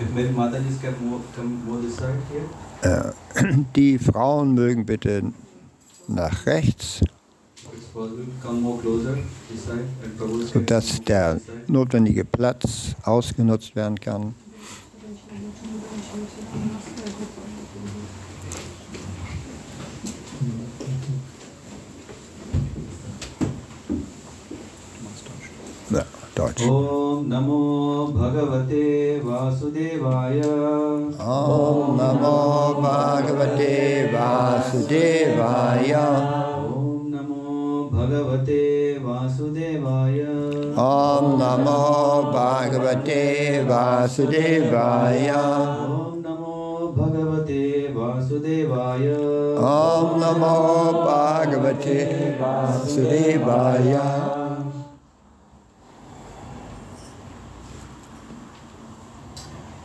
If maybe Matajis can move, come more this side here. Äh, Die Frauen mögen bitte nach rechts, sodass der notwendige Platz ausgenutzt werden kann. Ja, Deutsch. ॐ नमो भगवते वासुदेवाय Om Namo Bhagavate Vasudevaya. ॐ नमो भगवते वासुदेवाय Om Namo Bhagavate Vasudevaya. ॐ नमो भगवते वासुदेवाय Om Namo Bhagavate Vasudevaya.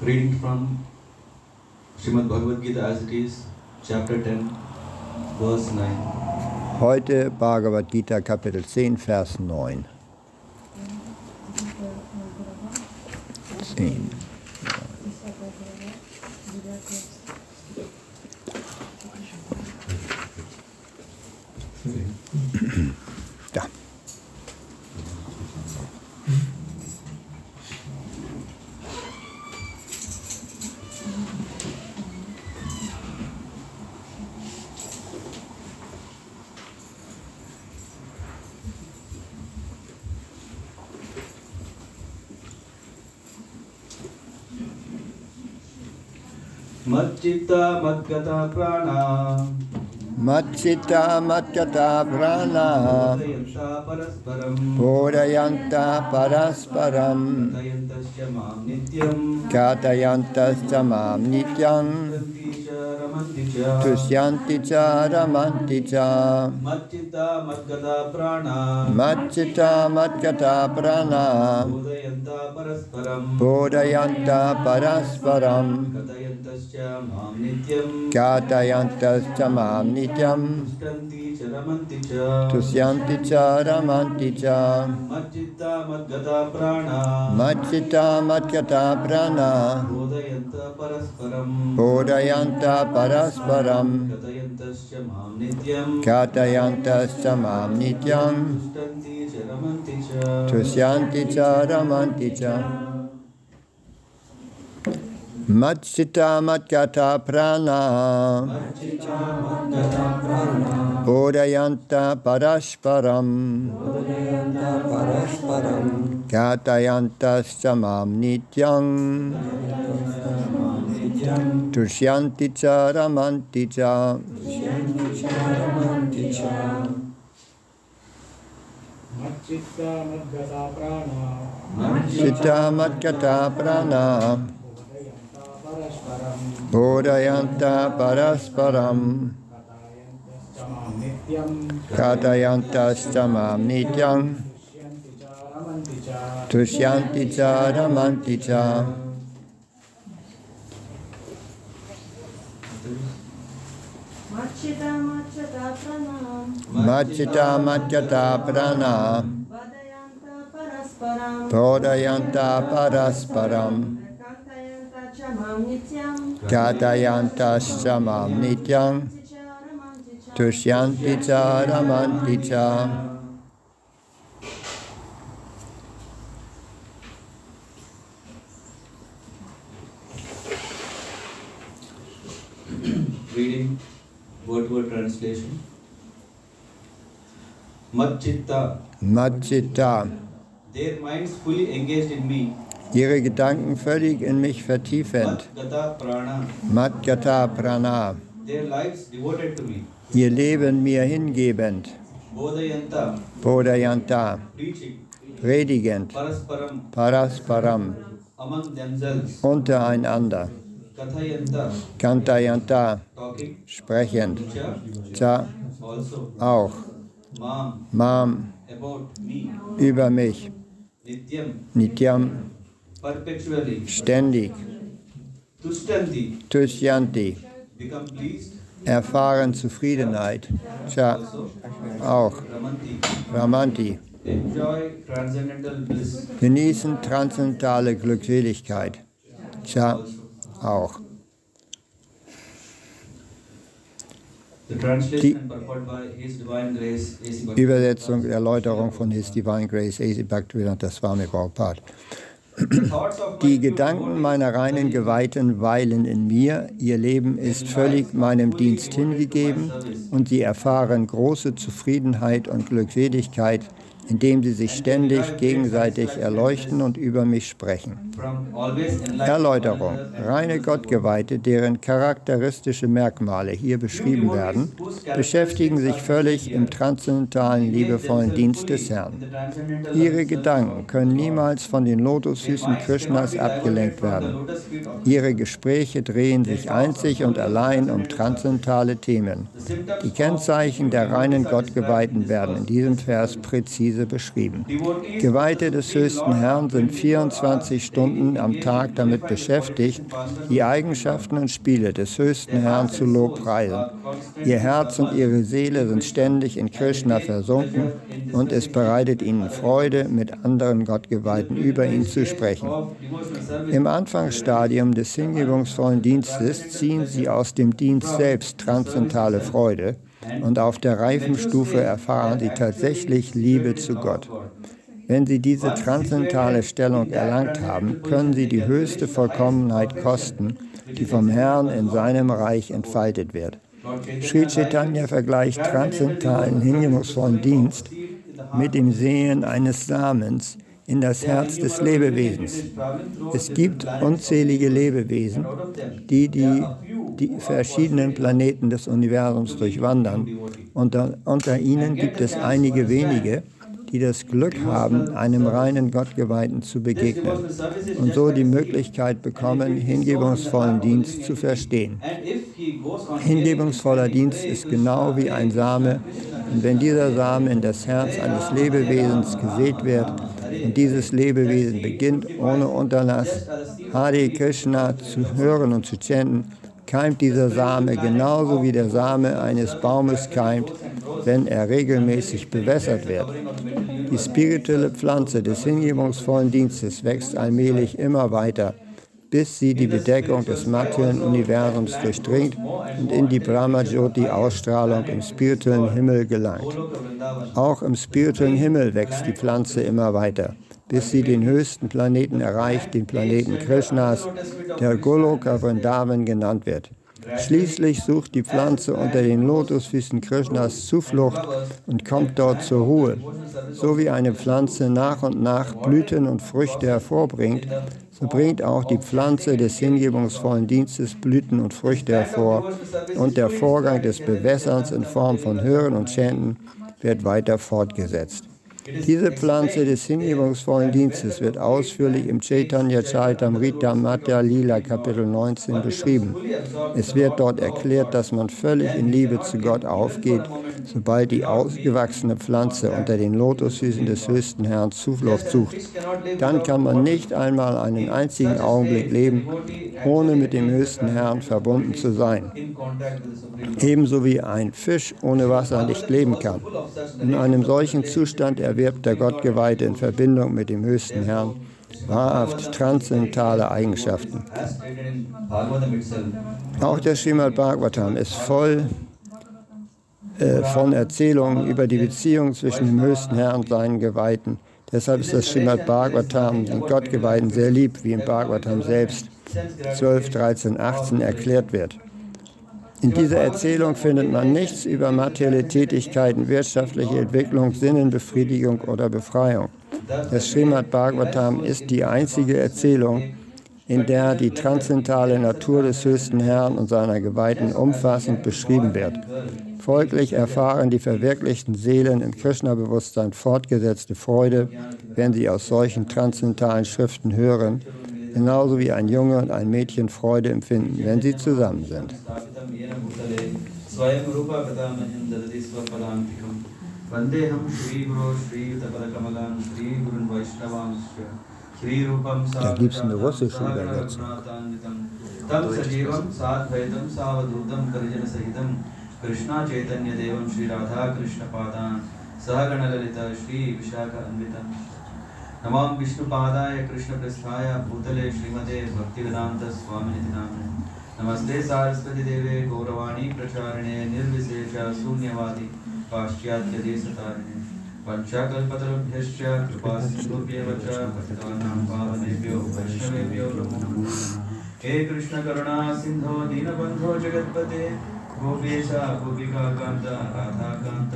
Reading from Srimad Bhagavad Gita as it is, chapter 10, verse 9. Heute Bhagavad Gita Kapitel 10, Vers 9. 10. मच्चित्ता मत्कथा प्राणा। मच्चित्ता मत्कथा प्राणा। परस्परं पूरयन्ता परस्परं कथयन्तश्च माँ नित्यं तुष्यन्ति च रमन्ति च मच्चिता मद्गता प्राणा। मच्चिता मद्गता प्राणा माँ नित्यं रमन्ति च। तुष्यन्ति च रमन्ति च। मच्चित्ता मद्गता प्राणा। बोधयन्त परस्परं बोधयन्त माँ नित्यं च रमन्ति तुष्यन्ति च रमन्ति च। मत्सिता मत्कथा प्राणा पूरयन्त परस्परं ख्यातयन्तश्च माँ नित्यं तुष्यन्ति च रमन्ति च मच्चिता मद्गता प्राणा Bodhayanta Parasparam. Katayanta Chamam Nityam Tushyanti Cha Ramanti Cha Machita Machata Pranam. Bodhayanta Parasparam. Kantayanta mam nityam Tushyanti cha Ramanti cha Reading word word translation. Machchitta, Machita their minds fully engaged in me. Ihre Gedanken völlig in mich vertiefend. Gata Prana. Ihr Leben mir hingebend. Bodhayanta, predigend. Parasparam, untereinander. Kantayanta. Sprechend. Cha, also. auch. Mam, über mich. Nityam. Ständig. Tushyanti. Erfahren Zufriedenheit. Cha auch. Ramanti, genießen transzendentale Glückseligkeit. Cha auch. Die- Übersetzung, Erläuterung von His Divine Grace, A.C. Bhaktivedanta Swami Prabhupada. Die Gedanken meiner reinen Geweihten weilen in mir, ihr Leben ist völlig meinem Dienst hingegeben und sie erfahren große Zufriedenheit und Glückseligkeit, indem sie sich ständig gegenseitig erleuchten und über mich sprechen. Erläuterung. Reine Gottgeweihte, deren charakteristische Merkmale hier beschrieben werden, beschäftigen sich völlig im transzendentalen, liebevollen Dienst des Herrn. Ihre Gedanken können niemals von den Lotusfüßen Krishnas abgelenkt werden. Ihre Gespräche drehen sich einzig und allein um transzendentale Themen. Die Kennzeichen der reinen Gottgeweihten werden in diesem Vers präzise beschrieben. Geweihte des höchsten Herrn sind 24 Stunden am Tag damit beschäftigt, die Eigenschaften und Spiele des höchsten Herrn zu lobpreisen. Ihr Herz und ihre Seele sind ständig in Krishna versunken und es bereitet ihnen Freude, mit anderen Gottgeweihten über ihn zu sprechen. Im Anfangsstadium des hingebungsvollen Dienstes ziehen sie aus dem Dienst selbst transzendentale Freude und auf der reifen Stufe erfahren sie tatsächlich Liebe zu Gott. Wenn sie diese transzendentale Stellung erlangt haben, können sie die höchste Vollkommenheit kosten, die vom Herrn in seinem Reich entfaltet wird. Sri Chaitanya vergleicht transzendentalen hingebungsvollen Dienst mit dem Sehen eines Samens in das Herz des Lebewesens. Es gibt unzählige Lebewesen, die die, die verschiedenen Planeten des Universums durchwandern. Unter, unter ihnen gibt es einige wenige, die das Glück haben, einem reinen Gottgeweihten zu begegnen und so die Möglichkeit bekommen, hingebungsvollen Dienst zu verstehen. Hingebungsvoller Dienst ist genau wie ein Same, und wenn dieser Same in das Herz eines Lebewesens gesät wird und dieses Lebewesen beginnt ohne Unterlass Hare Krishna zu hören und zu chanten, keimt dieser Same genauso wie der Same eines Baumes keimt, wenn er regelmäßig bewässert wird. Die spirituelle Pflanze des hingebungsvollen Dienstes wächst allmählich immer weiter, bis sie die Bedeckung des materiellen Universums durchdringt und in die Brahma-Jyoti-Ausstrahlung im spirituellen Himmel gelangt. Auch im spirituellen Himmel wächst die Pflanze immer weiter, bis sie den höchsten Planeten erreicht, den Planeten Krishnas, der Goloka Vrindavan genannt wird. Schließlich sucht die Pflanze unter den Lotusfüßen Krishnas Zuflucht und kommt dort zur Ruhe. So wie eine Pflanze nach und nach Blüten und Früchte hervorbringt, so bringt auch die Pflanze des hingebungsvollen Dienstes Blüten und Früchte hervor und der Vorgang des Bewässerns in Form von Hören und Chanten wird weiter fortgesetzt. Diese Pflanze des hingebungsvollen Dienstes wird ausführlich im Chaitanya Charitamrita Madhya Lila Kapitel 19 beschrieben. Es wird dort erklärt, dass man völlig in Liebe zu Gott aufgeht, sobald die ausgewachsene Pflanze unter den Lotusfüßen des höchsten Herrn Zuflucht sucht. Dann kann man nicht einmal einen einzigen Augenblick leben, ohne mit dem höchsten Herrn verbunden zu sein. Ebenso wie ein Fisch ohne Wasser nicht leben kann. In einem solchen Zustand erwirbt der Gottgeweihte in Verbindung mit dem höchsten Herrn wahrhaft transzendentale Eigenschaften. Auch der Srimad Bhagavatam ist voll äh, von Erzählungen über die Beziehung zwischen dem höchsten Herrn und seinen Geweihten. Deshalb ist das Srimad Bhagavatam den Gottgeweihten sehr lieb, wie im Bhagavatam selbst 12, 13, 18 erklärt wird. In dieser Erzählung findet man nichts über materielle Tätigkeiten, wirtschaftliche Entwicklung, Sinnenbefriedigung oder Befreiung. Das Srimad Bhagavatam ist die einzige Erzählung, in der die transzendentale Natur des höchsten Herrn und seiner Geweihten umfassend beschrieben wird. Folglich erfahren die verwirklichten Seelen im Krishna-Bewusstsein fortgesetzte Freude, wenn sie aus solchen transzendentalen Schriften hören, genauso wie ein Junge und ein Mädchen Freude empfinden, wenn sie zusammen sind. Da gibt es eine russische Übersetzung. Krishna Chaitanya Devam Shri Radha Krishna Padan Sahagana Lalita Shri Vishaka Anvitam नमाम विष्णुपादाय, कृष्णप्रस्थाय, भूतले, श्रीमते भक्तिवेदान्तस्वामिनिति नाम्ने नमस्ते सारस्वतीदेवे, गौरवाणी प्रचारिणे, निर्विशेष शून्यवादि, पाश्चात्यदेशतारिणे। पञ्चाकल्पतरुभ्यश्च कृपासिन्धुभ्येव च भक्तानां पावनेभ्यो, वैष्णवेभ्यो नमो नमः। हे कृष्णकरुणा सिन्धो, दीनबन्धो, जगत्पते। राधाकान्त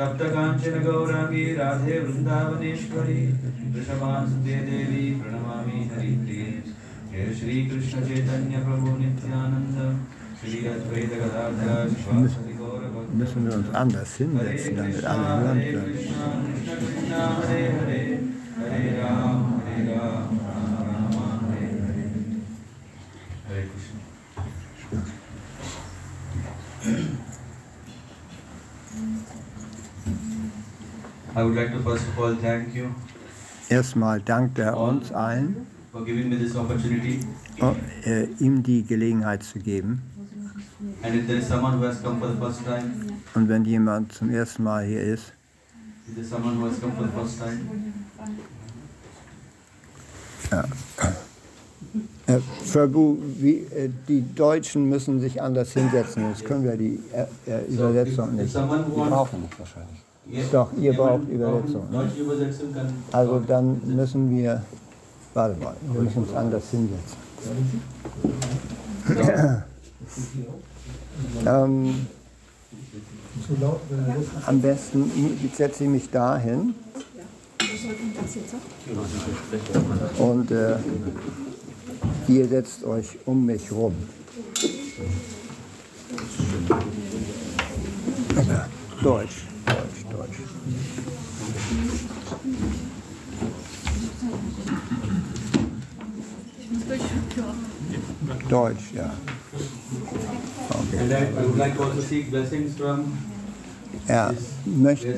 तप्तकाञ्चनगौराङ्गी राधे वृन्दावनेश्वरी वृषभांसुते देवी प्रणमामि हरिप्रिये। हे श्रीकृष्णचैतन्यप्रभु नित्यानन्द श्री अद्वैतगदाधर श्वासति müssen wir uns anders hinsetzen, damit alle hören können. I would like to first of all thank you Erstmal dankt er uns allen, for giving me this opportunity. äh, ihm die Gelegenheit zu geben. And if there is someone who has come for the first time, Und wenn jemand zum ersten Mal hier ist, if there is someone who has come for the first time, Herr Verbu, wie, äh, die Deutschen müssen sich anders hinsetzen, sonst können wir die äh, äh, Übersetzung nicht. wants, brauchen nicht wahrscheinlich. Doch, ihr braucht Übersetzung, ne? Also dann müssen wir, warte mal, wir müssen uns anders hinsetzen. ähm, am besten setze ich mich dahin und äh, ihr setzt euch um mich rum. Deutsch, Deutsch. Deutsch, ja. Okay. And I, I would like to also seek blessings from Er, möchte,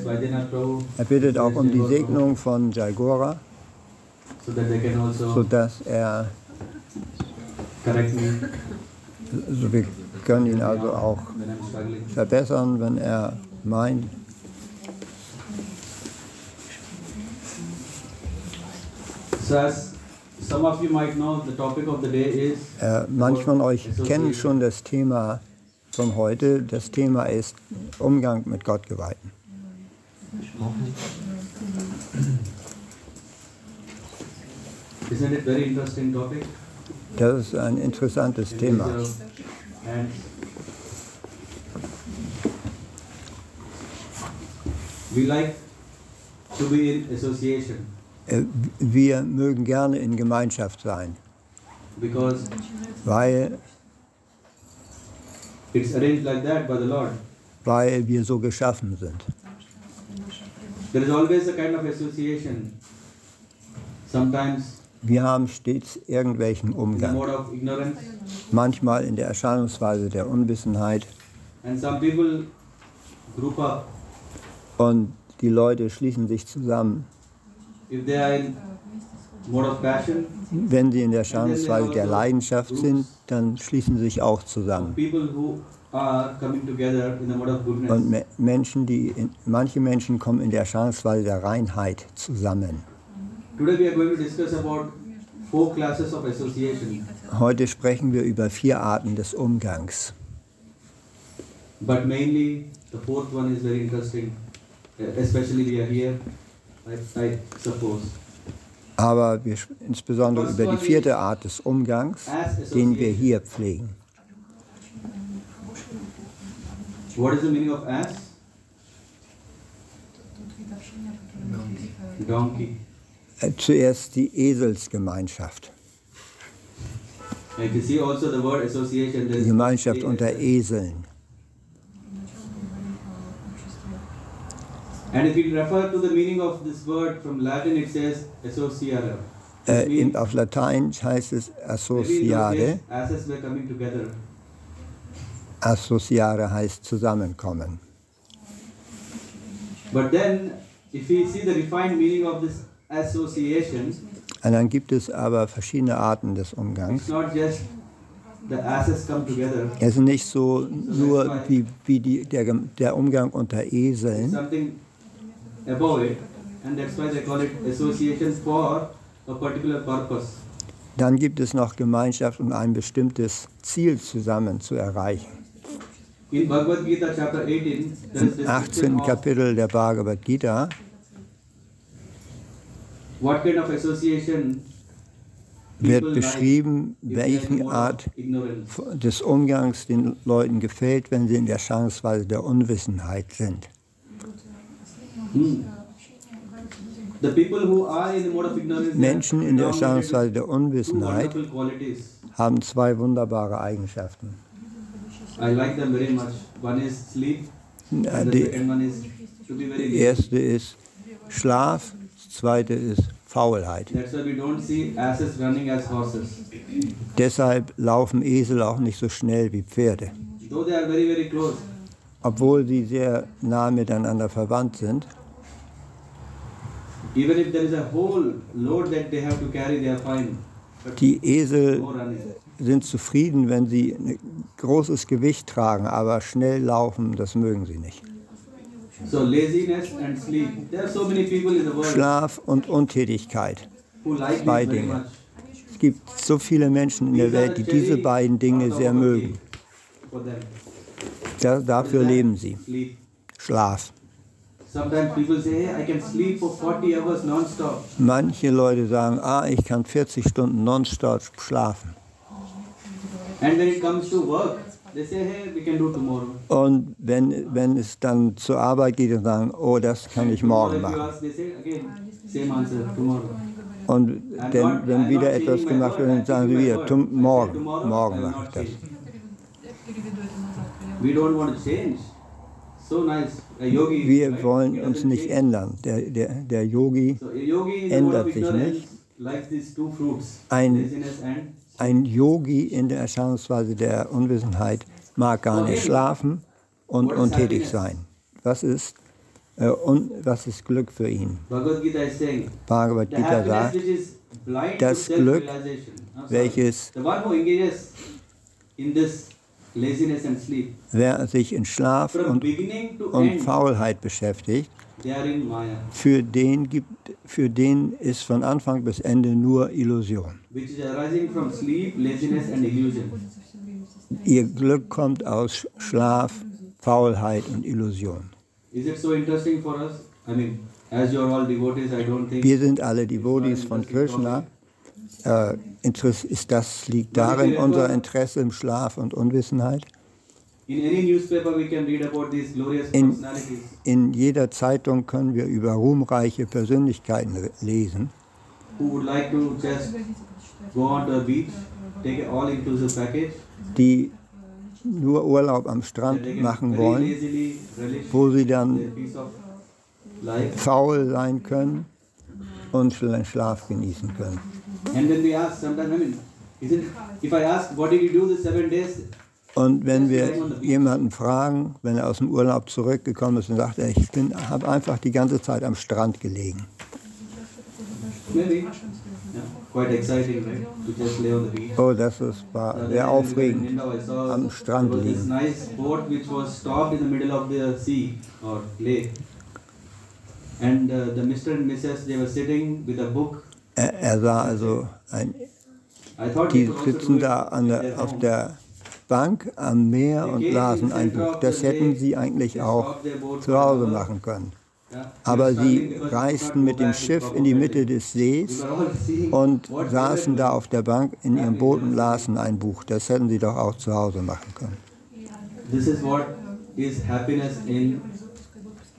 er bittet auch um die Segnung von Jaigora, so that they can also sodass er, also wir können ihn also auch verbessern, wenn er meint. So as Äh, manche von euch kennen schon das Thema von heute. Das Thema ist Umgang mit Gottgeweihten. Isn't it very interesting topic? Das ist ein interessantes Thema. We like to be in association wir mögen gerne in Gemeinschaft sein, because weil, it's arranged like that by the Lord. weil wir so geschaffen sind. There is always a kind of association. Sometimes Wir haben stets irgendwelchen Umgang. Manchmal in der Erscheinungsweise der Unwissenheit and some people group up. und die Leute schließen sich zusammen. Wenn sie in der Erscheinungsweise der Leidenschaft sind, dann schließen sie sich auch zusammen. Und Menschen, die in, manche Menschen kommen in der Erscheinungsweise der Reinheit zusammen. Heute sprechen wir über vier Arten des Umgangs. But mainly, the fourth one is very interesting, especially we are here. Aber wir insbesondere über die vierte Art des Umgangs, den wir hier pflegen. What is the meaning of ass? Donkey. Äh, Zuerst die Eselsgemeinschaft. Also Die Gemeinschaft unter Eseln. And if you refer to the meaning of this word from Latin, it says associare. Äh, in, auf Latein heißt es associare. Associare heißt zusammenkommen. But then, if we see the refined meaning of this association, Und dann gibt es aber verschiedene Arten des Umgangs. it's not just the asses come together. Es ist nicht so nur wie, wie die, der, der Umgang unter Eseln, something above it. and that's why they call it association for a particular purpose. Dann gibt es noch Gemeinschaft, um ein bestimmtes Ziel zusammen zu erreichen. In Bhagavad Gita chapter 18, there is Im 18. description of Kapitel der Bhagavad Gita what kind of association wird beschrieben, if they are in welche mode of Art des Umgangs den Leuten gefällt, wenn sie in der Schadensweise der Unwissenheit sind. Menschen in der Schadensweise der Unwissenheit haben zwei wunderbare Eigenschaften. Die, erste ist Schlaf, das zweite ist Faulheit. Deshalb laufen Esel auch nicht so schnell wie Pferde. Obwohl sie sehr nah miteinander verwandt sind, die Esel sind zufrieden, wenn sie ein großes Gewicht tragen, aber schnell laufen, das mögen sie nicht. Schlaf und Untätigkeit. Zwei Dinge. Es gibt so viele Menschen in der Welt, die diese beiden Dinge sehr mögen. dafür leben sie. Schlaf. Sometimes people say, hey, I can sleep for 40 hours non-stop. Manche Leute sagen, ah, ich kann 40 Stunden nonstop schlafen. And when it comes to work, they say, hey, we can do tomorrow. Und wenn, wenn es dann zur Arbeit geht und sagen, oh, das kann ich morgen machen. Und denn, wenn wieder etwas gemacht wird, dann sagen sie wieder, "Tum- morgen, morgen mache ich das. We don't want to change. So nice. A yogi. Wir wollen uns nicht ändern. Der, der, der Yogi, So a yogi in the ändert sich nicht. Ein- ein Yogi in der Erscheinungsweise der Unwissenheit mag gar nicht schlafen und untätig sein. Was ist, äh, un, was ist Glück für ihn? Bhagavad Gita sagt, das Glück, welches wer sich in Schlaf und, und Faulheit beschäftigt, für den, gibt, für den ist von Anfang bis Ende nur Illusion. Ihr Glück kommt aus Schlaf, Faulheit und Illusion. Is it so interesting for us? I mean, as you are all devotees, I don't think Wir sind alle Devotees von Krishna. Äh, Interess- ist das liegt darin unser Interesse im Schlaf und Unwissenheit? in In- jeder Zeitung können wir über ruhmreiche Persönlichkeiten lesen, die nur Urlaub am Strand machen wollen, wo sie dann faul sein können und Schlaf genießen können. And then we ask sometimes, I mean, isn't, if I ask, what did you do the seven days? Und wenn wir jemanden fragen, wenn er aus dem Urlaub zurückgekommen ist, dann sagt er, ich habe einfach die ganze Zeit am Strand gelegen. Maybe. Yeah, quite exciting, right? To just lay on the beach. Oh, das ist, war sehr aufregend. am Strand liegen. nice boat which was stopped in the middle of the sea or lake. And uh, the Mr. and Mrs. they were sitting with a book. Er, er sah also, ein, die sitzen it da der, auf der Bank am Meer und lasen ein Buch. Das hätten sie eigentlich auch zu Hause machen können. Aber sie reisten mit dem Schiff in die Mitte des Sees und saßen da auf der Bank in ihrem Boot und lasen ein Buch. Das hätten sie doch auch zu Hause machen können. This is what is happiness in the mode of ignorance.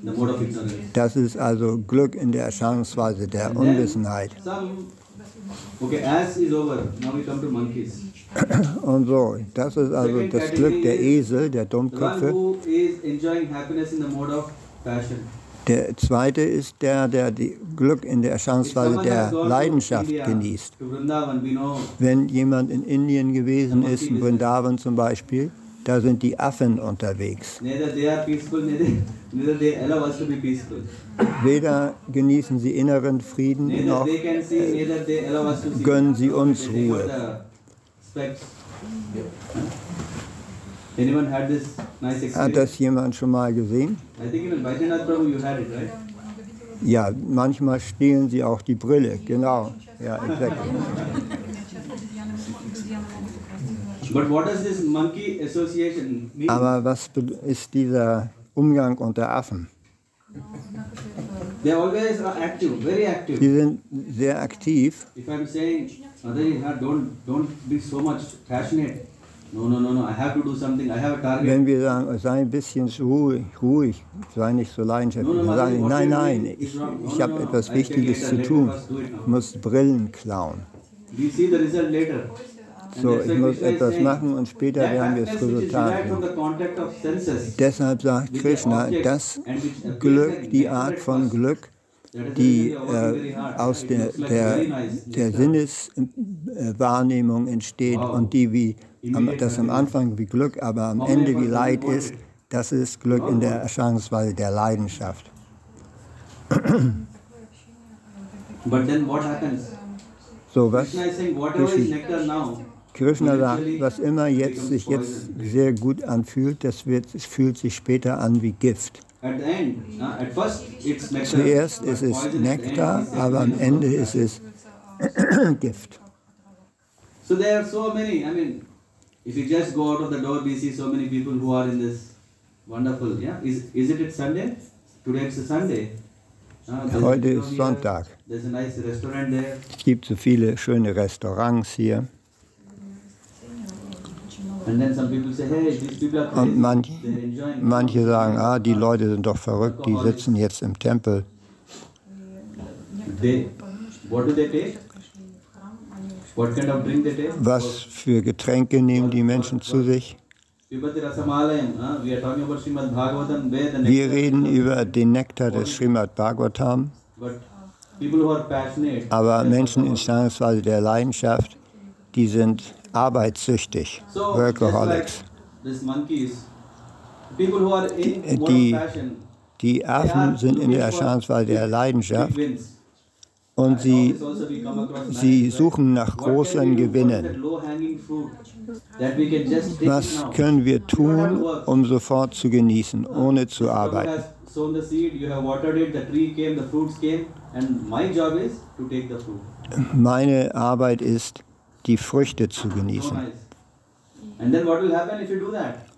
Das ist also Glück in der Erscheinungsweise der Unwissenheit. Some, okay, as is over. Now we come to monkeys. Und so, das ist also das Glück der Esel, der Dummköpfe. Der zweite ist der, der die Glück in der Erscheinungsweise der Leidenschaft genießt. Wenn jemand in Indien gewesen ist, in Vrindavan zum Beispiel, da sind die Affen unterwegs. Weder genießen sie inneren Frieden noch gönnen sie uns Ruhe. Hat das jemand schon mal gesehen? Ja, manchmal stehlen sie auch die Brille, genau. Ja, exakt. But what does this monkey association mean? Aber was ist dieser Umgang unter Affen? They always are active, very active. Die sind sehr aktiv. If I'm saying, don't, don't be so much passionate. No, no, no, no, I have to do something, I have a target. Wenn wir sagen, sei ein bisschen ruhig, ruhig, sei nicht so leidenschaftlich, dann sagen sie, nein, nein, ich, ich habe etwas Wichtiges zu tun. Ich muss Brillen klauen. We see the result later. So, ich muss etwas machen und später werden wir das Resultat Deshalb sagt Krishna, das Glück, die Art von Glück, die äh, aus der, der, der Sinneswahrnehmung entsteht und die wie am, das am Anfang wie Glück, aber am Ende wie Leid ist, das ist Glück in der Erscheinungsweise der Leidenschaft. But then what happens? So was Krishna is saying, whatever is nectar now, Sagt, was immer jetzt sich jetzt sehr gut anfühlt, das wird, fühlt sich später an wie Gift. Zuerst ist es Nektar, is aber am Ende ist es Gift. So there are so many. I mean, if you just go out of the door, we see so many people who are in this wonderful. Yeah, is is it Sunday? Today it's a Sunday. There's Heute ist Sonntag. Nice. Es gibt so viele schöne Restaurants hier. And then some people say, hey, these people are Und manch, manche sagen, ah, die Leute sind doch verrückt, die sitzen jetzt im Tempel. Was für Getränke nehmen die Menschen zu sich? The Wir reden über den Nektar des Srimad Bhagavatam, aber Menschen in Stanzweise der Leidenschaft, die sind arbeitssüchtig, Workaholics. mode Die- Die Affen sind in der Erscheinungsweise der Leidenschaft und sie, also sie nice, suchen nach großen Gewinnen. Was können wir tun, um sofort zu genießen, ohne zu arbeiten? Meine Arbeit ist, die Früchte zu genießen.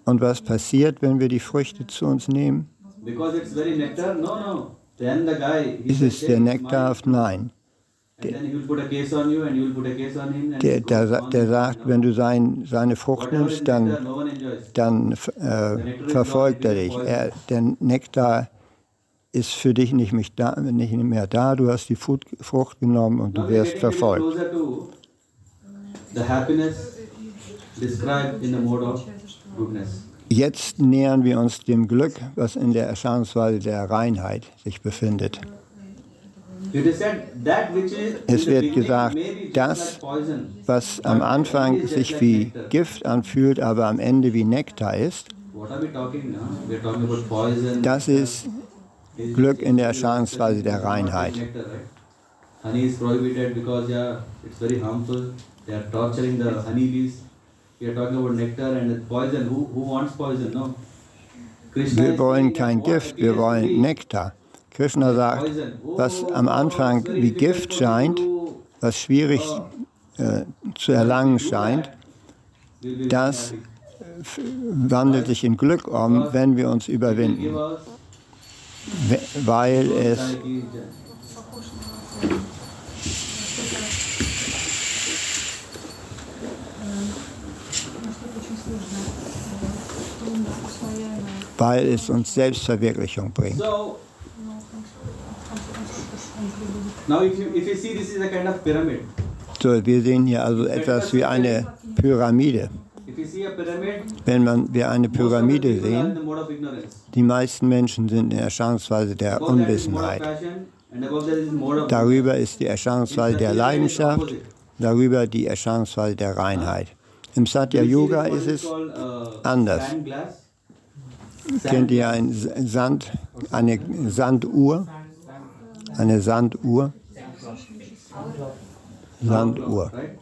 Und was passiert, wenn wir die Früchte zu uns nehmen? Ist es der "It's Nektar? mine." Nein. Der, der, der sagt, wenn du sein, seine Frucht nimmst, dann, dann äh, verfolgt er dich. Er, der Nektar ist für dich nicht, mehr da, nicht mehr da, du hast die Frucht genommen und du wirst verfolgt. The happiness described in the mode of goodness. Jetzt nähern wir uns dem Glück, was in der Erscheinungsweise der Reinheit sich befindet. Es wird gesagt, das, was am Anfang sich wie Gift anfühlt, aber am Ende wie Nektar ist, das ist Glück in der Erscheinungsweise der Reinheit. Honey is prohibited because yeah, it's very harmful. They are torturing the honeybees. We are talking about nectar and poison. Who, who wants poison? No. Krishna Wir wollen kein Gift, wir wollen Nektar. Krishna sagt, was am Anfang wie Gift scheint, was schwierig äh, zu erlangen scheint, das wandelt sich in Glück um, wenn wir uns überwinden, we- weil es weil es uns Selbstverwirklichung bringt. So now if you if you see this is a kind of pyramid. So, wir sehen hier also etwas wie eine Pyramide. Wenn man, wir eine Pyramide sehen, die meisten Menschen sind in der Erscheinungsweise der Unwissenheit. Darüber ist die Erscheinungsweise der Leidenschaft, darüber die Erscheinungsweise der Reinheit. Im Satya Yoga ist es, anders. Kennt ihr ein Sand, eine Sanduhr? Eine Sanduhr? Sanduhr. Right?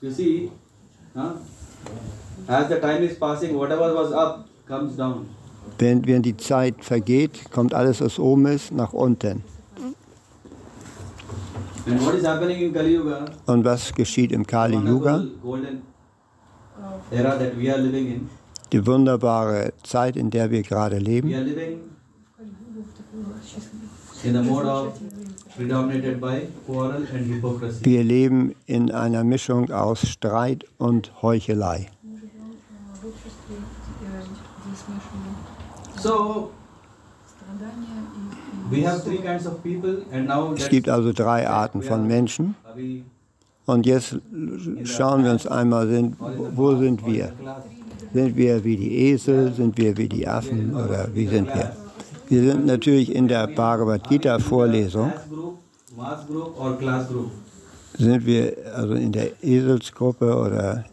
You see, huh? as the time is passing, whatever was up comes down. Wenn, wenn die Zeit vergeht, kommt alles, was oben ist, nach unten. And what is happening in Kali Yuga? Und was geschieht im Kali Yuga? golden era that we are living in die wunderbare Zeit, in der wir gerade leben. Wir leben in einer Mischung aus Streit und Heuchelei. Es gibt also drei Arten von Menschen. Und jetzt schauen wir uns einmal, wo sind wir? Sind wir wie die Esel? Sind wir wie die Affen? Oder wie sind wir? Wir sind natürlich in der Bhagavad Gita Vorlesung. Sind wir also in der Eselsgruppe oder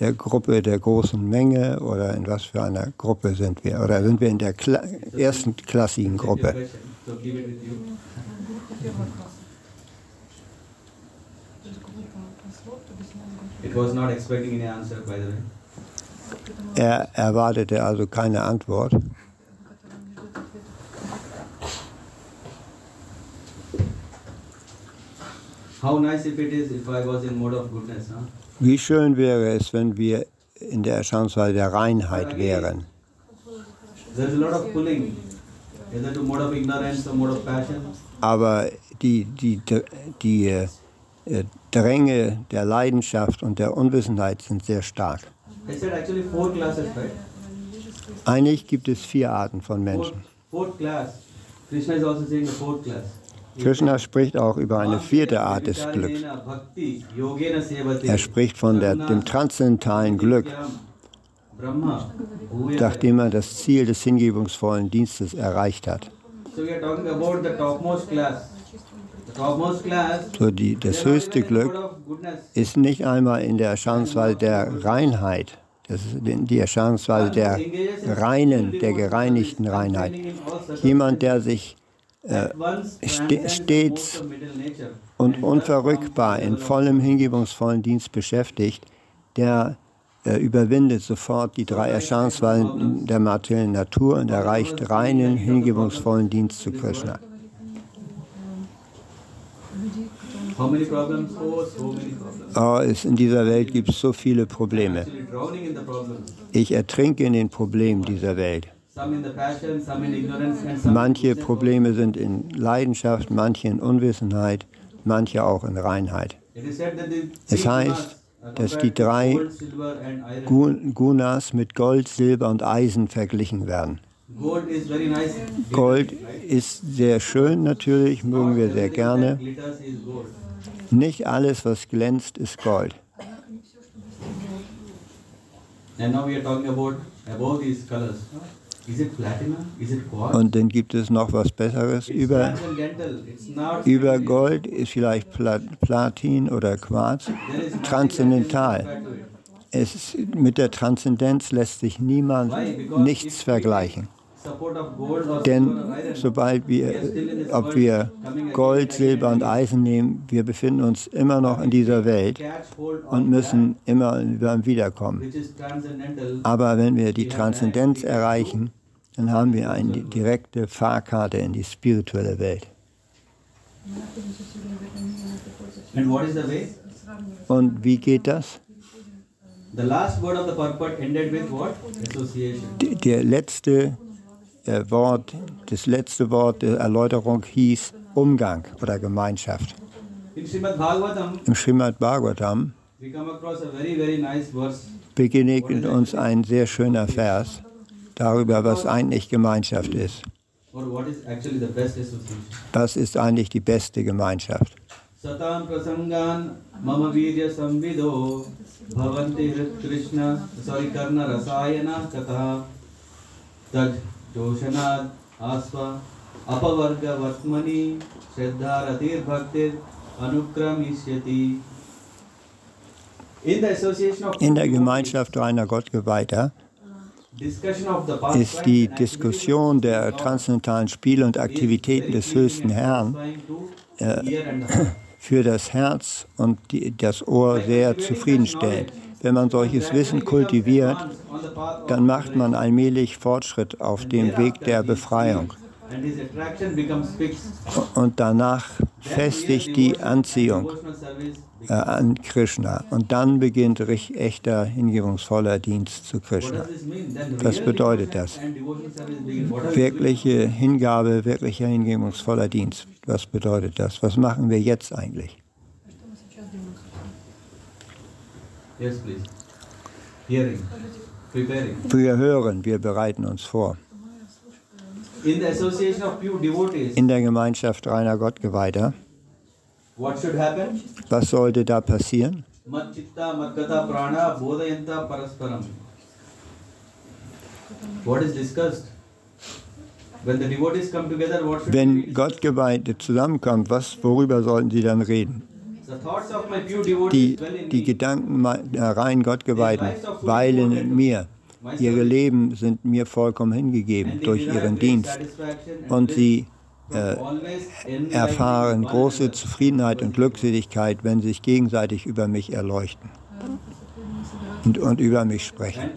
der Gruppe der großen Menge oder in was für einer Gruppe sind wir? Oder sind wir in der Kla ersten Gruppe? It was not expecting any answer, by the way. Er erwartete also keine Antwort. Wie schön wäre es, wenn wir in der Erscheinungsweise der Reinheit wären. Aber die, die, die, die äh, Dränge der Leidenschaft und der Unwissenheit sind sehr stark. I said actually four classes, right? Eigentlich gibt es vier Arten von Menschen. fourth class. Krishna is also saying the fourth class. Krishna spricht auch über eine vierte Art des Glücks. Er spricht von der, dem transzendentalen Glück, nachdem er das Ziel des hingebungsvollen Dienstes erreicht hat. So we are talking about the topmost class. So die, das höchste Glück ist nicht einmal in der Erscheinungsweise der Reinheit, das ist die Erscheinungsweise der reinen, der gereinigten Reinheit. Jemand, der sich ste- stets und unverrückbar in vollem hingebungsvollen Dienst beschäftigt, der äh, überwindet sofort die drei Erscheinungsweisen der materiellen Natur und erreicht reinen, hingebungsvollen Dienst zu Krishna. How many problems? Oh, so many problems. Oh, es, in dieser Welt gibt es so viele Probleme. Ich ertrinke in den Problemen dieser Welt. Manche Probleme sind in Leidenschaft, manche in Unwissenheit, manche auch in Reinheit. Es heißt, dass die drei Gunas mit Gold, Silber und Eisen verglichen werden. Gold ist sehr schön natürlich, mögen wir sehr gerne. Nicht alles, was glänzt, ist Gold. Und dann gibt es noch was Besseres. Über, über. Gold ist vielleicht Pla Platin oder Quarz transzendental. Es, mit der Transzendenz lässt sich niemand nichts vergleichen. Denn sobald wir, ob wir Gold, Silber und Eisen nehmen, wir befinden uns immer noch in dieser Welt und müssen immer Wiederkommen. Aber wenn wir die Transzendenz erreichen, dann haben wir eine direkte Fahrkarte in die spirituelle Welt. Und wie geht das? Der letzte Wort, das letzte Wort der Erläuterung hieß Umgang oder Gemeinschaft. Im Srimad Bhagavatam begegnet uns ein sehr schöner Vers darüber, was eigentlich Gemeinschaft ist. Was ist eigentlich die beste Gemeinschaft? Satam prasangan mama virya samvido bhavanti hrit krishna sorry karna rasayana katha tad apavarga vatmani shraddharatir bhaktir anukramishyati in der Gemeinschaft reiner Gottgeweihter ist die Diskussion der transzendentalen Spiele und Aktivitäten des höchsten Herrn für das Herz und die, das Ohr sehr zufriedenstellend. Wenn man solches Wissen kultiviert, dann macht man allmählich Fortschritt auf dem Weg der Befreiung. Und danach festigt die Anziehung äh, an Krishna. Und dann beginnt echter, hingebungsvoller Dienst zu Krishna. Was bedeutet das? Wirkliche Hingabe, wirklicher, hingebungsvoller Dienst. Was bedeutet das? Was machen wir jetzt eigentlich? Yes, please. Hearing, preparing. Wir hören, wir bereiten uns vor. In the association of pure devotees, In der Gemeinschaft reiner Gottgeweihter, what should happen? was sollte da passieren? Mat chitta, mat gata prana, bodhayanta parasparam. What is discussed? When the devotees come together, what should be Wenn? Gottgeweihte zusammenkommt, was, worüber sollten sie dann reden? Die, die. Gedanken der rein Gottgeweihten weilen in mir. Ihre Leben sind mir vollkommen hingegeben durch ihren Dienst. Und sie äh, erfahren große. Zufriedenheit und Glückseligkeit, wenn sie sich gegenseitig über mich erleuchten und, und über mich sprechen.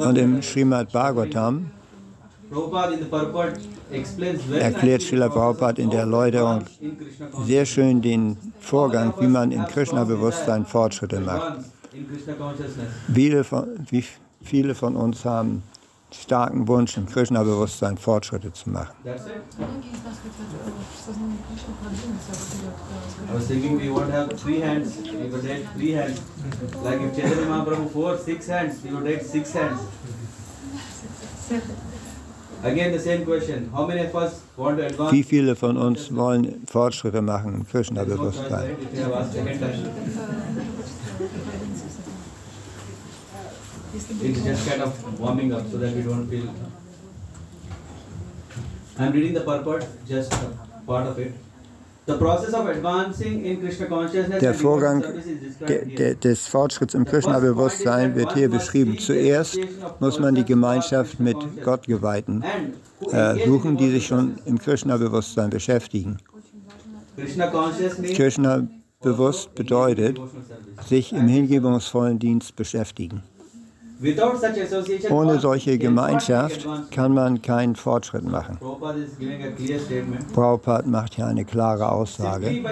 Und im Srimad Bhagavatam erklärt Srila Prabhupada in der Erläuterung sehr schön den Vorgang, wie man im Krishna-Bewusstsein Fortschritte macht. Viele von, wie viele von uns haben starken Wunsch, im Krishna-Bewusstsein Fortschritte zu machen. Ich was thinking we would hands, we would have hands. Like if Chaitanya Mahaprabhu four, six hands, we would have six hands. Wie viele von uns wollen Fortschritte machen im Krishna-Bewusstsein? It's just kind of warming up so that we don't feel. I'm reading the purport, just a part of it. Der Vorgang des Fortschritts im Krishna-Bewusstsein wird hier beschrieben. Zuerst muss man die Gemeinschaft mit Gottgeweihten äh, suchen, die sich schon im Krishna-Bewusstsein beschäftigen. Krishna Krishna-bewusst bedeutet, sich im hingebungsvollen Dienst beschäftigen. Ohne solche Gemeinschaft kann man keinen Fortschritt machen. Prabhupada macht hier eine klare Aussage.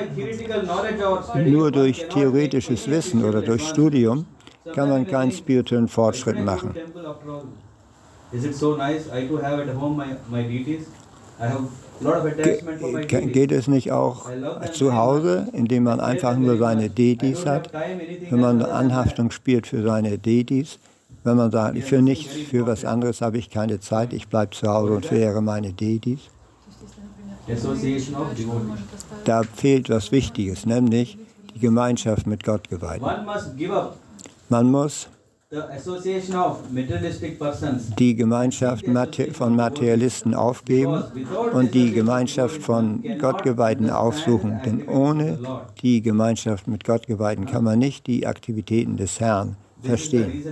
Nur durch theoretisches Wissen oder durch. Studium kann man keinen spirituellen Fortschritt "Why should I go machen. Ge-. Geht es nicht auch zu Hause, indem man einfach nur seine Deities hat, wenn man eine Anhaftung spielt für seine Deities? Wenn man sagt, für nichts, für was anderes habe ich keine Zeit, ich bleibe zu Hause und verehre meine devotees. Da fehlt was Wichtiges, nämlich die Gemeinschaft mit give up Man muss die Gemeinschaft von Materialisten aufgeben und die Gemeinschaft von Gottgeweihten aufsuchen. Denn ohne die Gemeinschaft mit Gottgeweihten kann man nicht die Aktivitäten des Herrn verstehen.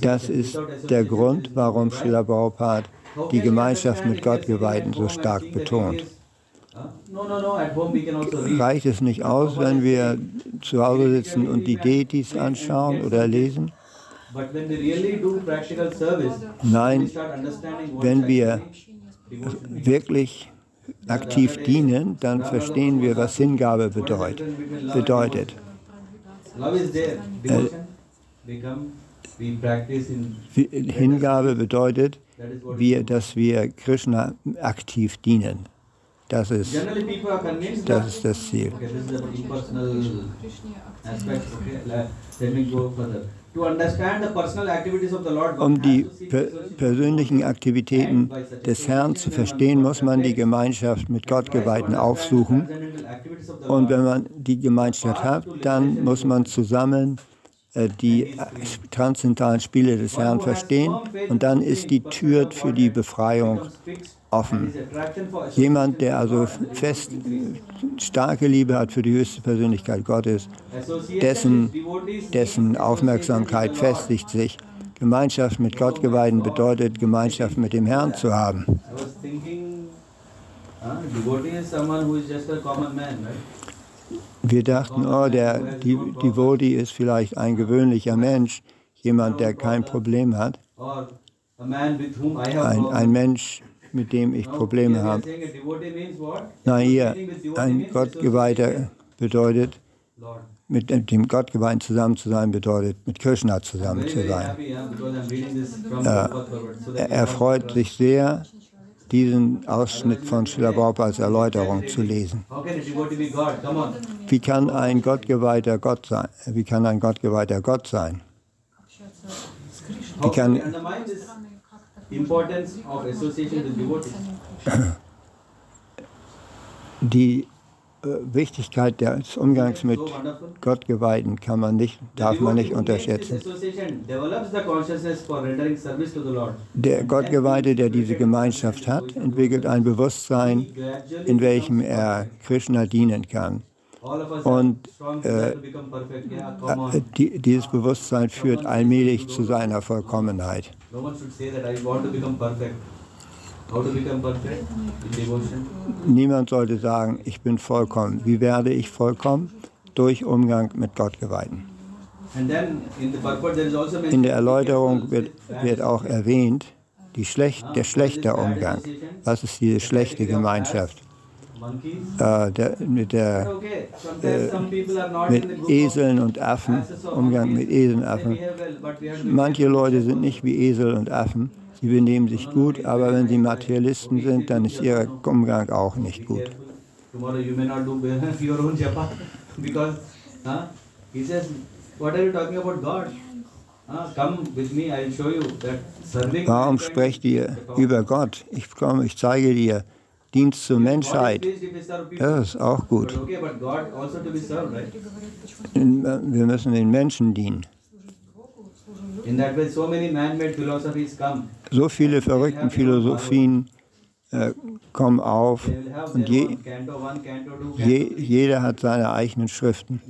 Das ist der Grund, warum. Srila Prabhupada die Gemeinschaft mit Gottgeweihten at so stark betont. Reicht es nicht aus, wenn wir zu Hause sitzen und die Deities anschauen oder lesen? Nein, wenn wir wirklich aktiv dienen, dann verstehen wir, was Hingabe bedeut, bedeutet. Love Hingabe bedeutet, wir, dass wir Krishna aktiv dienen. Das ist, das ist das Ziel. Um die per persönlichen Aktivitäten des Herrn zu verstehen, muss man die Gemeinschaft mit Gottgeweihten aufsuchen. Und wenn man die Gemeinschaft hat, dann muss man zusammen die äh, transzendentalen Spiele des Herrn verstehen und dann ist die Tür für die Befreiung offen. Jemand, der also fest starke Liebe hat für die höchste Persönlichkeit Gottes, dessen, dessen Aufmerksamkeit festigt sich. Gemeinschaft mit Gottgeweihten bedeutet, Gemeinschaft mit dem Herrn zu haben. Wir dachten, oh, der Devotee ist vielleicht ein gewöhnlicher Mensch, jemand, der kein Problem hat, ein, ein Mensch, mit dem ich Probleme habe. Na hier, ein Gottgeweihter bedeutet, mit dem Gottgeweihten zusammen zu sein, bedeutet, mit Krishna zusammen zu sein. Er, we er freut sich sehr, diesen Ausschnitt von Schiller Baub als Erläuterung zu lesen. Wie kann ein gottgeweihter Gott sein? Wie kann ein gottgeweihter Gott sein? Wie kann die Wichtigkeit des Umgangs mit. Gottgeweihten kann man nicht, darf man nicht unterschätzen. Der Gottgeweihte, der diese Gemeinschaft hat, entwickelt ein Bewusstsein, in welchem er Krishna dienen kann. Und, äh, Äh. Die, dieses Bewusstsein führt allmählich zu seiner Vollkommenheit. No one should say that I want to become perfect. Niemand sollte sagen, ich bin vollkommen. Wie werde ich vollkommen? Durch Umgang mit Gottgeweihten. In also In der Erläuterung wird, wird auch erwähnt, die schlecht, der schlechte Umgang. Was ist diese schlechte Gemeinschaft? Äh, der, mit, der, the mit Eseln und Affen, Umgang mit Eseln und Affen. Manche Leute sind nicht wie Esel und Affen. Sie benehmen sich gut, aber wenn sie Materialisten sind, dann ist ihr Umgang auch nicht gut. Warum sprecht ihr über Gott? Ich komme, ich zeige dir Dienst zur Menschheit. Das ist auch gut. Wir müssen den Menschen dienen. In that way, so many man-made philosophies come. So viele verrückten Philosophien äh, kommen auf und je, je, jeder hat seine eigenen Schriften.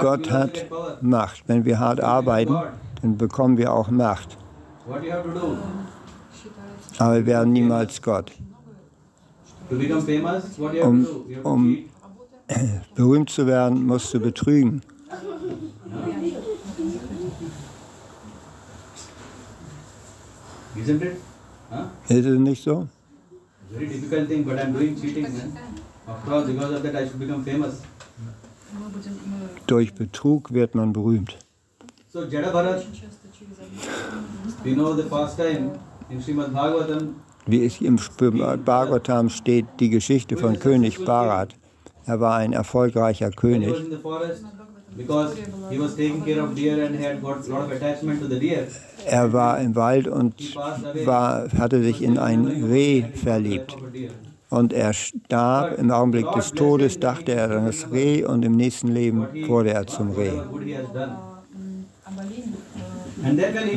Gott also hat power. Macht. Wenn wir hart arbeiten, dann bekommen wir auch Macht. Aber wir werden niemals Gott. Um- um-. Berühmt zu werden, musst du betrügen. Isn't it? Huh? Is it nicht so? Very difficult thing, but I'm doing cheating. Man. After all, because of that, I should become famous. Durch Betrug wird man berühmt. So, Jadabharat, we know the past time in Srimad Bhagavatam. Wie es im Bhagavatam steht, die Geschichte von König Bharat. Er war ein erfolgreicher König. Because he was taking care of deer and had got a lot of attachment to the deer. Er war im Wald und war, hatte sich in ein Reh verliebt. Und er starb. Im Augenblick des Todes dachte er an das Reh und im nächsten Leben wurde er zum Reh.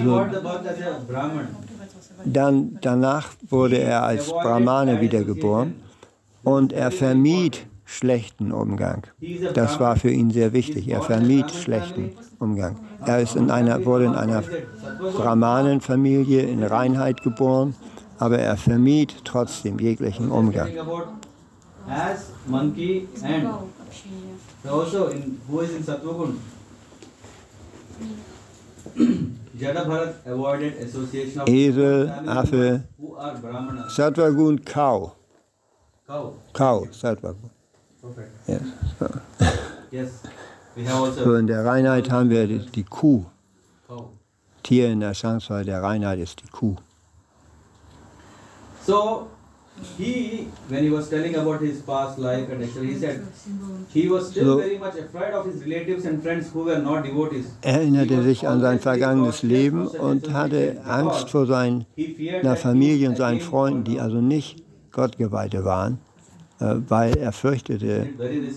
So. Dann, danach wurde er als Brahmane wiedergeboren und er vermied schlechten Umgang. Das war für ihn sehr wichtig. Er vermied schlechten Umgang. Er ist in einer, wurde in einer Brahmanenfamilie in Reinheit geboren, aber er vermied trotzdem jeglichen Umgang. Esel, Affe, Sattvagun, Kau. Kau, Sattvagun. Yes. So. yes. So in der Reinheit haben wir die, die Kuh. Tier in der Chancewei der Reinheit ist die Kuh. So he, when he was telling about his past life and etc., he said he was still So- very much afraid of his relatives and friends who were not devotees. Er erinnerte sich an sein vergangenes Leben und hatte Angst vor seiner Familie und seinen Freunden, die also nicht Gottgeweihte waren, äh, weil er fürchtete,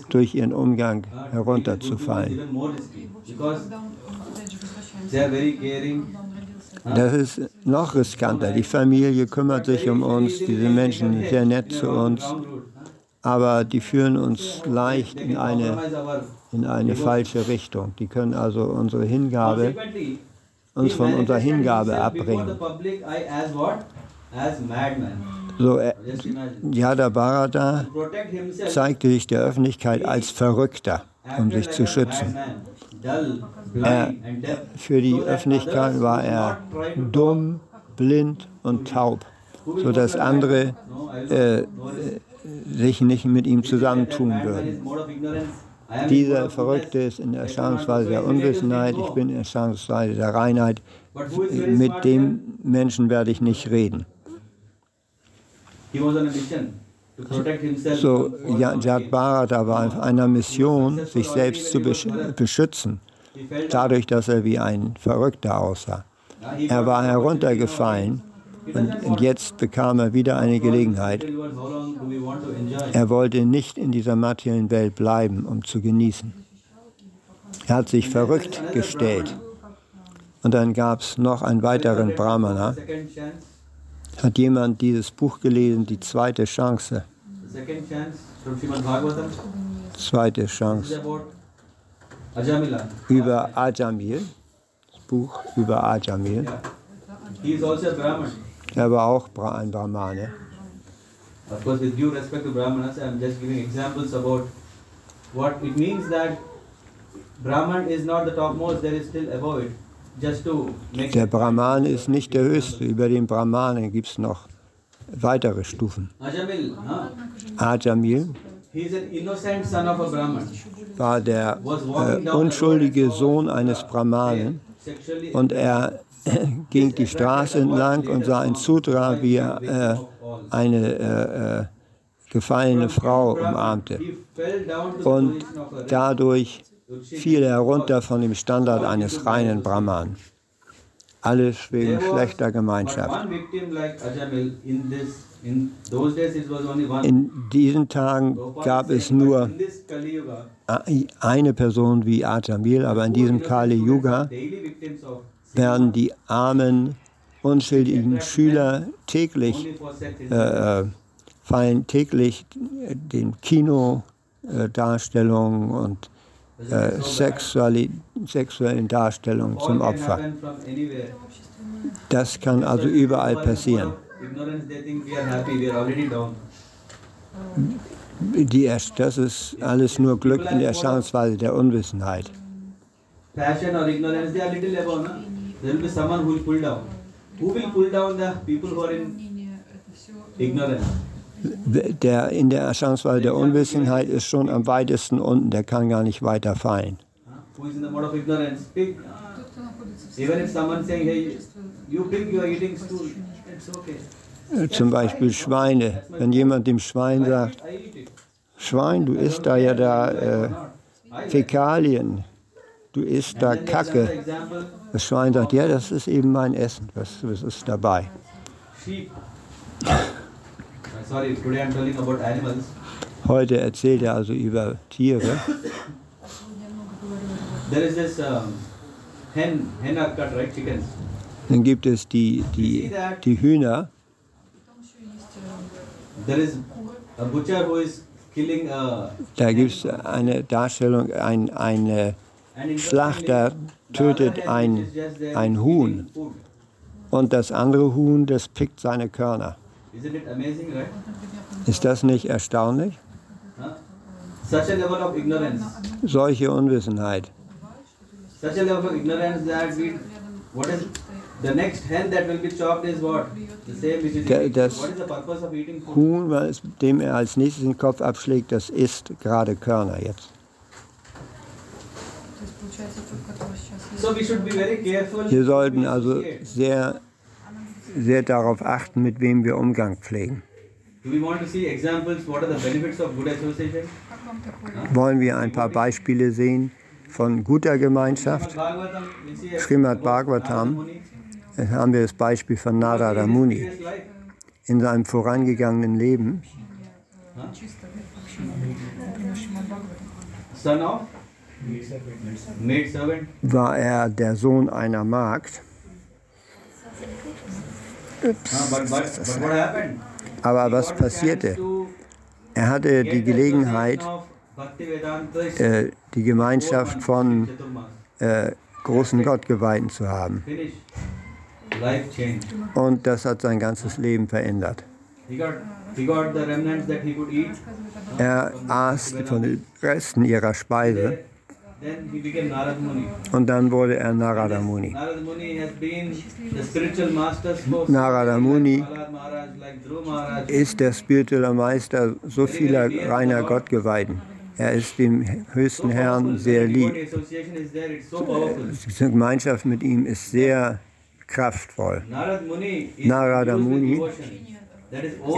durch ihren Umgang herunterzufallen. Das ist noch riskanter. Die Familie kümmert sich um uns, diese Menschen sind sehr nett zu uns, aber die führen uns leicht in eine, in eine falsche Richtung. Die können also unsere Hingabe, uns von unserer Hingabe abbringen. So, er- Yada Bharata zeigte sich der Öffentlichkeit als Verrückter, um sich zu schützen. Er, für die Öffentlichkeit war er dumm, blind und taub, sodass andere äh, sich nicht mit ihm zusammentun würden. Dieser Verrückte ist in Erscheinungsweise der Unwissenheit, ich bin in der Erscheinungsweise der Reinheit. Mit dem Menschen werde ich nicht reden. He was on a mission to protect himself. So, from ja, false Jat knowledge. Bharat war auf einer Mission, sich selbst zu besch beschützen, dadurch, dass er wie ein Verrückter aussah. Ah, Er war heruntergefallen und, jetzt bekam er wieder eine Gelegenheit. Er wollte nicht in dieser materiellen Welt bleiben, um zu genießen. Er hat sich verrückt gestellt. Und dann gab es noch einen weiteren Brahmana. Hat jemand dieses Buch gelesen, Die zweite Chance? The second chance from Srimad Bhagavatam. Zweite Chance. Ajamila. Über Ajamil. Das Buch über Ajamil. Yeah. He is also a Brahman. Er war auch ein Brahmane. Of course, with due respect to Brahmanas, I am just giving examples about what it means that Brahman is not the topmost, there is still above it. Der Brahman ist nicht der höchste. Über den Brahmanen gibt es noch weitere Stufen. Ajamil, war der äh, unschuldige Sohn eines Brahmanen. Und er ging die Straße entlang und sah ein Sutra, wie er äh, eine äh, äh, gefallene Frau umarmte. Und dadurch fiel er herunter von dem Standard eines reinen Brahman. Alles wegen schlechter Gemeinschaft. in diesen Tagen gab es nur eine Person wie Ajamil, aber in diesem Kali Yuga werden die armen, unschuldigen Schüler täglich äh, äh, fallen täglich den Kinodarstellungen und äh, sexuali sexuellen Darstellungen All zum Opfer. Das kann also überall passieren. Die, das ist alles nur Glück in der Erscheinungsweise der Unwissenheit. Passion or ignorance, they are little above, no? There will be someone who will pull down. Who will pull down the ignorance? Der in der Erscheinungsweise der Unwissenheit ist schon am weitesten unten, der kann gar nicht weiter fallen. Äh, Zum Beispiel Schweine. Wenn jemand dem Schwein sagt. Schwein, du isst da ja da äh, Fäkalien, du isst da Kacke. Das Schwein sagt, ja, das ist eben mein Essen, was, was ist dabei? Uh, Sorry, today I'm telling about animals. Heute erzählt er also über Tiere. There is this um, hen, hen are cut, right? Chickens. Dann gibt es die, die, die Hühner, There is a butcher who is killing a. da gibt es eine Darstellung, ein, and Schlachter tötet ein, ein Huhn und das andere Huhn, das pickt seine Körner. Ist das nicht erstaunlich? Solche Unwissenheit. Das what? Huhn, was, dem er als nächstes den Kopf abschlägt, das isst gerade Körner jetzt. Wir sollten also sehr sehr darauf achten, mit wem wir Umgang pflegen. Wollen wir ein paar Beispiele sehen von guter Gemeinschaft? Srimad Bhagavatam haben wir das Beispiel von Narada Muni. In seinem vorangegangenen Leben war er der Sohn einer Magd. Aber was passierte? Er hatte die Gelegenheit, äh, die Gemeinschaft von äh, großen Gottgeweihten zu haben. Und das hat sein ganzes Leben verändert. Er aß von den Resten ihrer Speise und dann wurde er Narada Muni. Narada Muni ist der spirituelle Meister so vieler reiner Gottgeweihten. Er ist dem höchsten Herrn sehr lieb. Powerful. Die Gemeinschaft mit ihm ist sehr kraftvoll, Narada Muni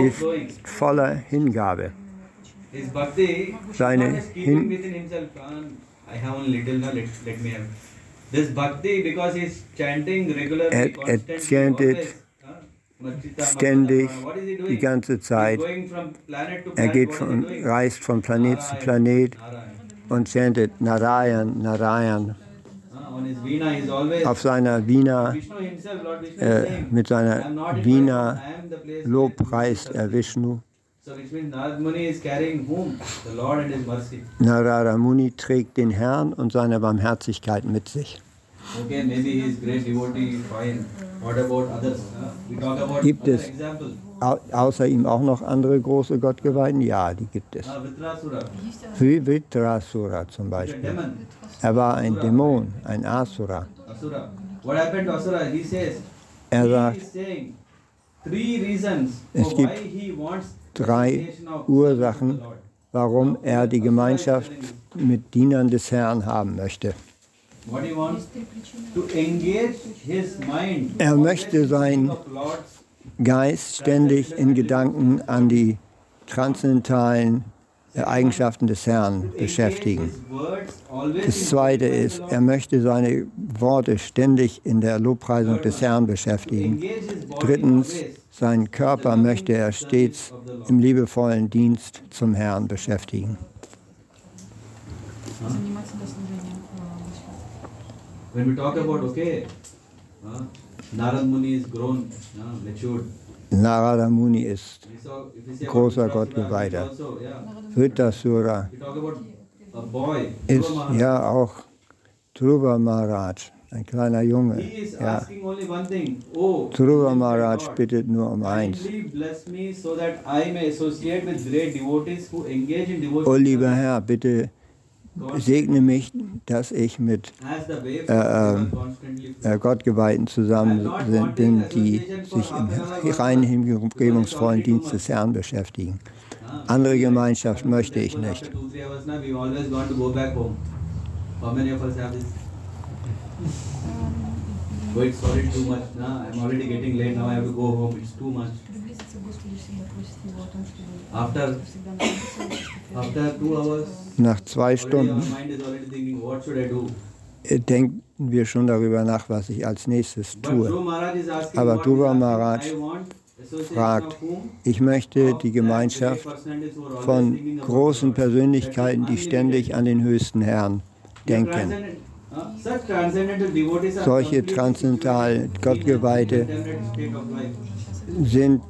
ist voller Hingabe. Seine hin- within himself. "Ah, I have only little, now let, let me have. This bhakti, because he's chanting regularly, Er- er Machita, Ständig, die ganze Zeit. Er geht von, reist von Planet zu Planet und chantet Narayan, Narayan. Auf seiner Vina, äh, mit seiner Vina lobpreist where er Vishnu. So which means Narad Muni is carrying whom? The Lord and His mercy. Narada Muni trägt den Herrn und seine Barmherzigkeit mit sich. Okay, maybe he is great devotee, fine. What about others? Uh, we talk about Gibt other es- examples. Au außer ihm auch noch andere große Gottgeweihten? Ja, die gibt es. Uh, Vitrasura, Vivitrasura zum Beispiel. Er war ein Dämon, ein Asura. Asura. What happened to Asura? He says, Er he sagt, is saying three reasons Es for gibt why he wants drei Ursachen, warum er die Gemeinschaft mit Dienern des Herrn haben möchte. Er möchte sein- thinking of Lord's Geist ständig in Gedanken an die transzendentalen äh, Eigenschaften des Herrn beschäftigen. Das Zweite ist, er möchte seine Worte ständig in der Lobpreisung des Herrn beschäftigen. Drittens, seinen Körper möchte er stets im liebevollen Dienst zum Herrn beschäftigen. When we talk about, okay, Narad Muni is grown, matured. Narada Muni ist Großer Also, yeah, Vritasura, ist ja auch Dhruva Maharaj, ein kleiner Junge. Ja. Oh, Dhruva Maharaj bittet nur um eins. Oh lieber Herr, bitte segne mich, dass ich mit äh, äh, äh, Gottgeweihten zusammen bin, die sich im reinen Hingebungsvollen Dienst des Herrn beschäftigen. Andere Gemeinschaft möchte ich nicht. Well, it's already After after two hours, nach zwei Stunden äh, denken wir schon darüber nach, was ich als nächstes tue. Aber Dhruva Maharaj fragt? Ich möchte die Gemeinschaft von großen. Persönlichkeiten, die ständig an den höchsten Herrn denken. Solche transzendental Gottgeweihte sind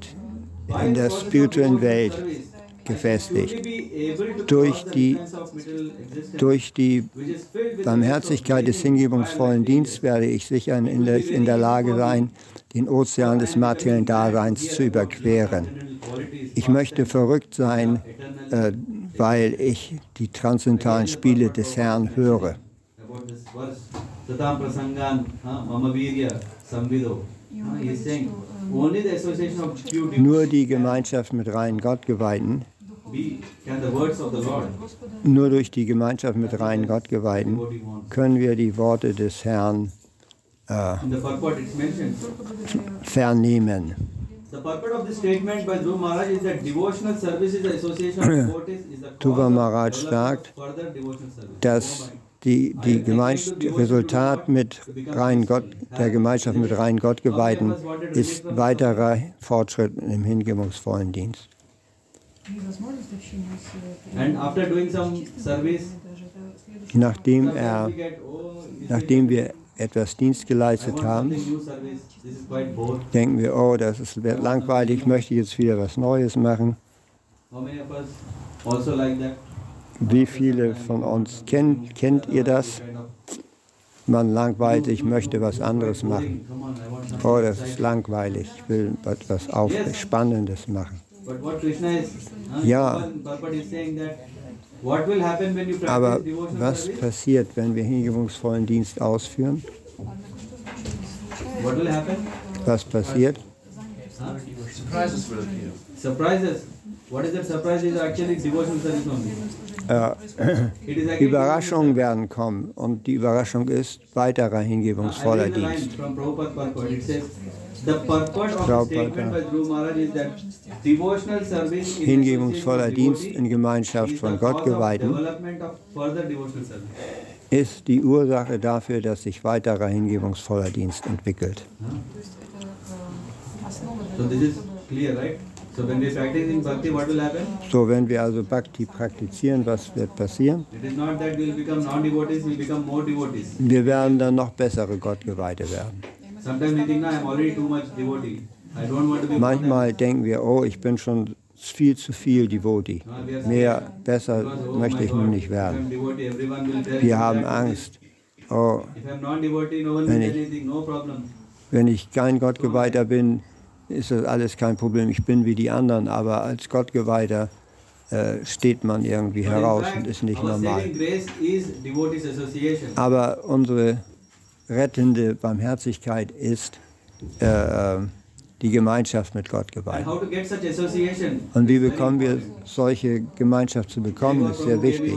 in der spirituellen Welt gefestigt. Durch die- Durch die Barmherzigkeit des hingebungsvollen Dienstes werde ich sicher in der, in der Lage sein, den Ozean des materiellen Daseins zu überqueren. Ich möchte verrückt sein, äh, weil ich die transzendentalen Spiele des Herrn höre. About nur die Gemeinschaft mit reinen Gottgeweihten, nur durch die Gemeinschaft mit reinen Gottgeweihten können wir die Worte des Herrn äh, vernehmen. Tuba Maharaj sagt, dass die, die Gemeinschaft, Resultat mit rein Gott, der Gemeinschaft mit rein Gottgeweihten ist weiterer Fortschritt im hingebungsvollen Dienst. Nachdem, er, nachdem wir etwas Dienst geleistet haben, denken wir, oh, das ist, wird langweilig, ich möchte jetzt wieder was Neues machen. How many of us also like that? Wie viele von uns kennt, kennt ihr das? Man langweilt, ich möchte was anderes machen. Oh, das ist langweilig, ich will etwas auf Spannendes machen. Ja. Aber was passiert, wenn wir hingebungsvollen Dienst ausführen? Was passiert? Surprises will appear. Surprises. What is that surprise? Is actually devotional service only. Äh, Überraschungen werden kommen und die Überraschung ist weiterer hingebungsvoller Dienst. Hingebungsvoller Dienst in Gemeinschaft von Gottgeweihten ist die Ursache dafür, dass sich weiterer hingebungsvoller Dienst entwickelt. So this is clear, right? So when we practice in bhakti, what will happen? So, wenn wir also Bhakti praktizieren, was wird passieren? It is not that we will become non-devotees, we will become more devotees. Wir werden dann noch bessere Gottgeweihte werden. Sometimes we think, no, I am already too much devotee. I don't want to be Manchmal denken wir, oh, ich bin schon viel zu viel Devotee. Are Mehr, besser oh möchte ich nun nicht werden. Wir haben Angst. Oh, Wenn ich- wenn ich kein Gottgeweihter bin, ist das alles kein Problem. Ich bin wie die anderen, aber als Gottgeweihter äh, steht man irgendwie But heraus fact, und ist nicht normal. Aber unsere rettende Barmherzigkeit ist äh, die Gemeinschaft mit such association? Und wie bekommen wir solche Gemeinschaft zu bekommen, ist sehr wichtig.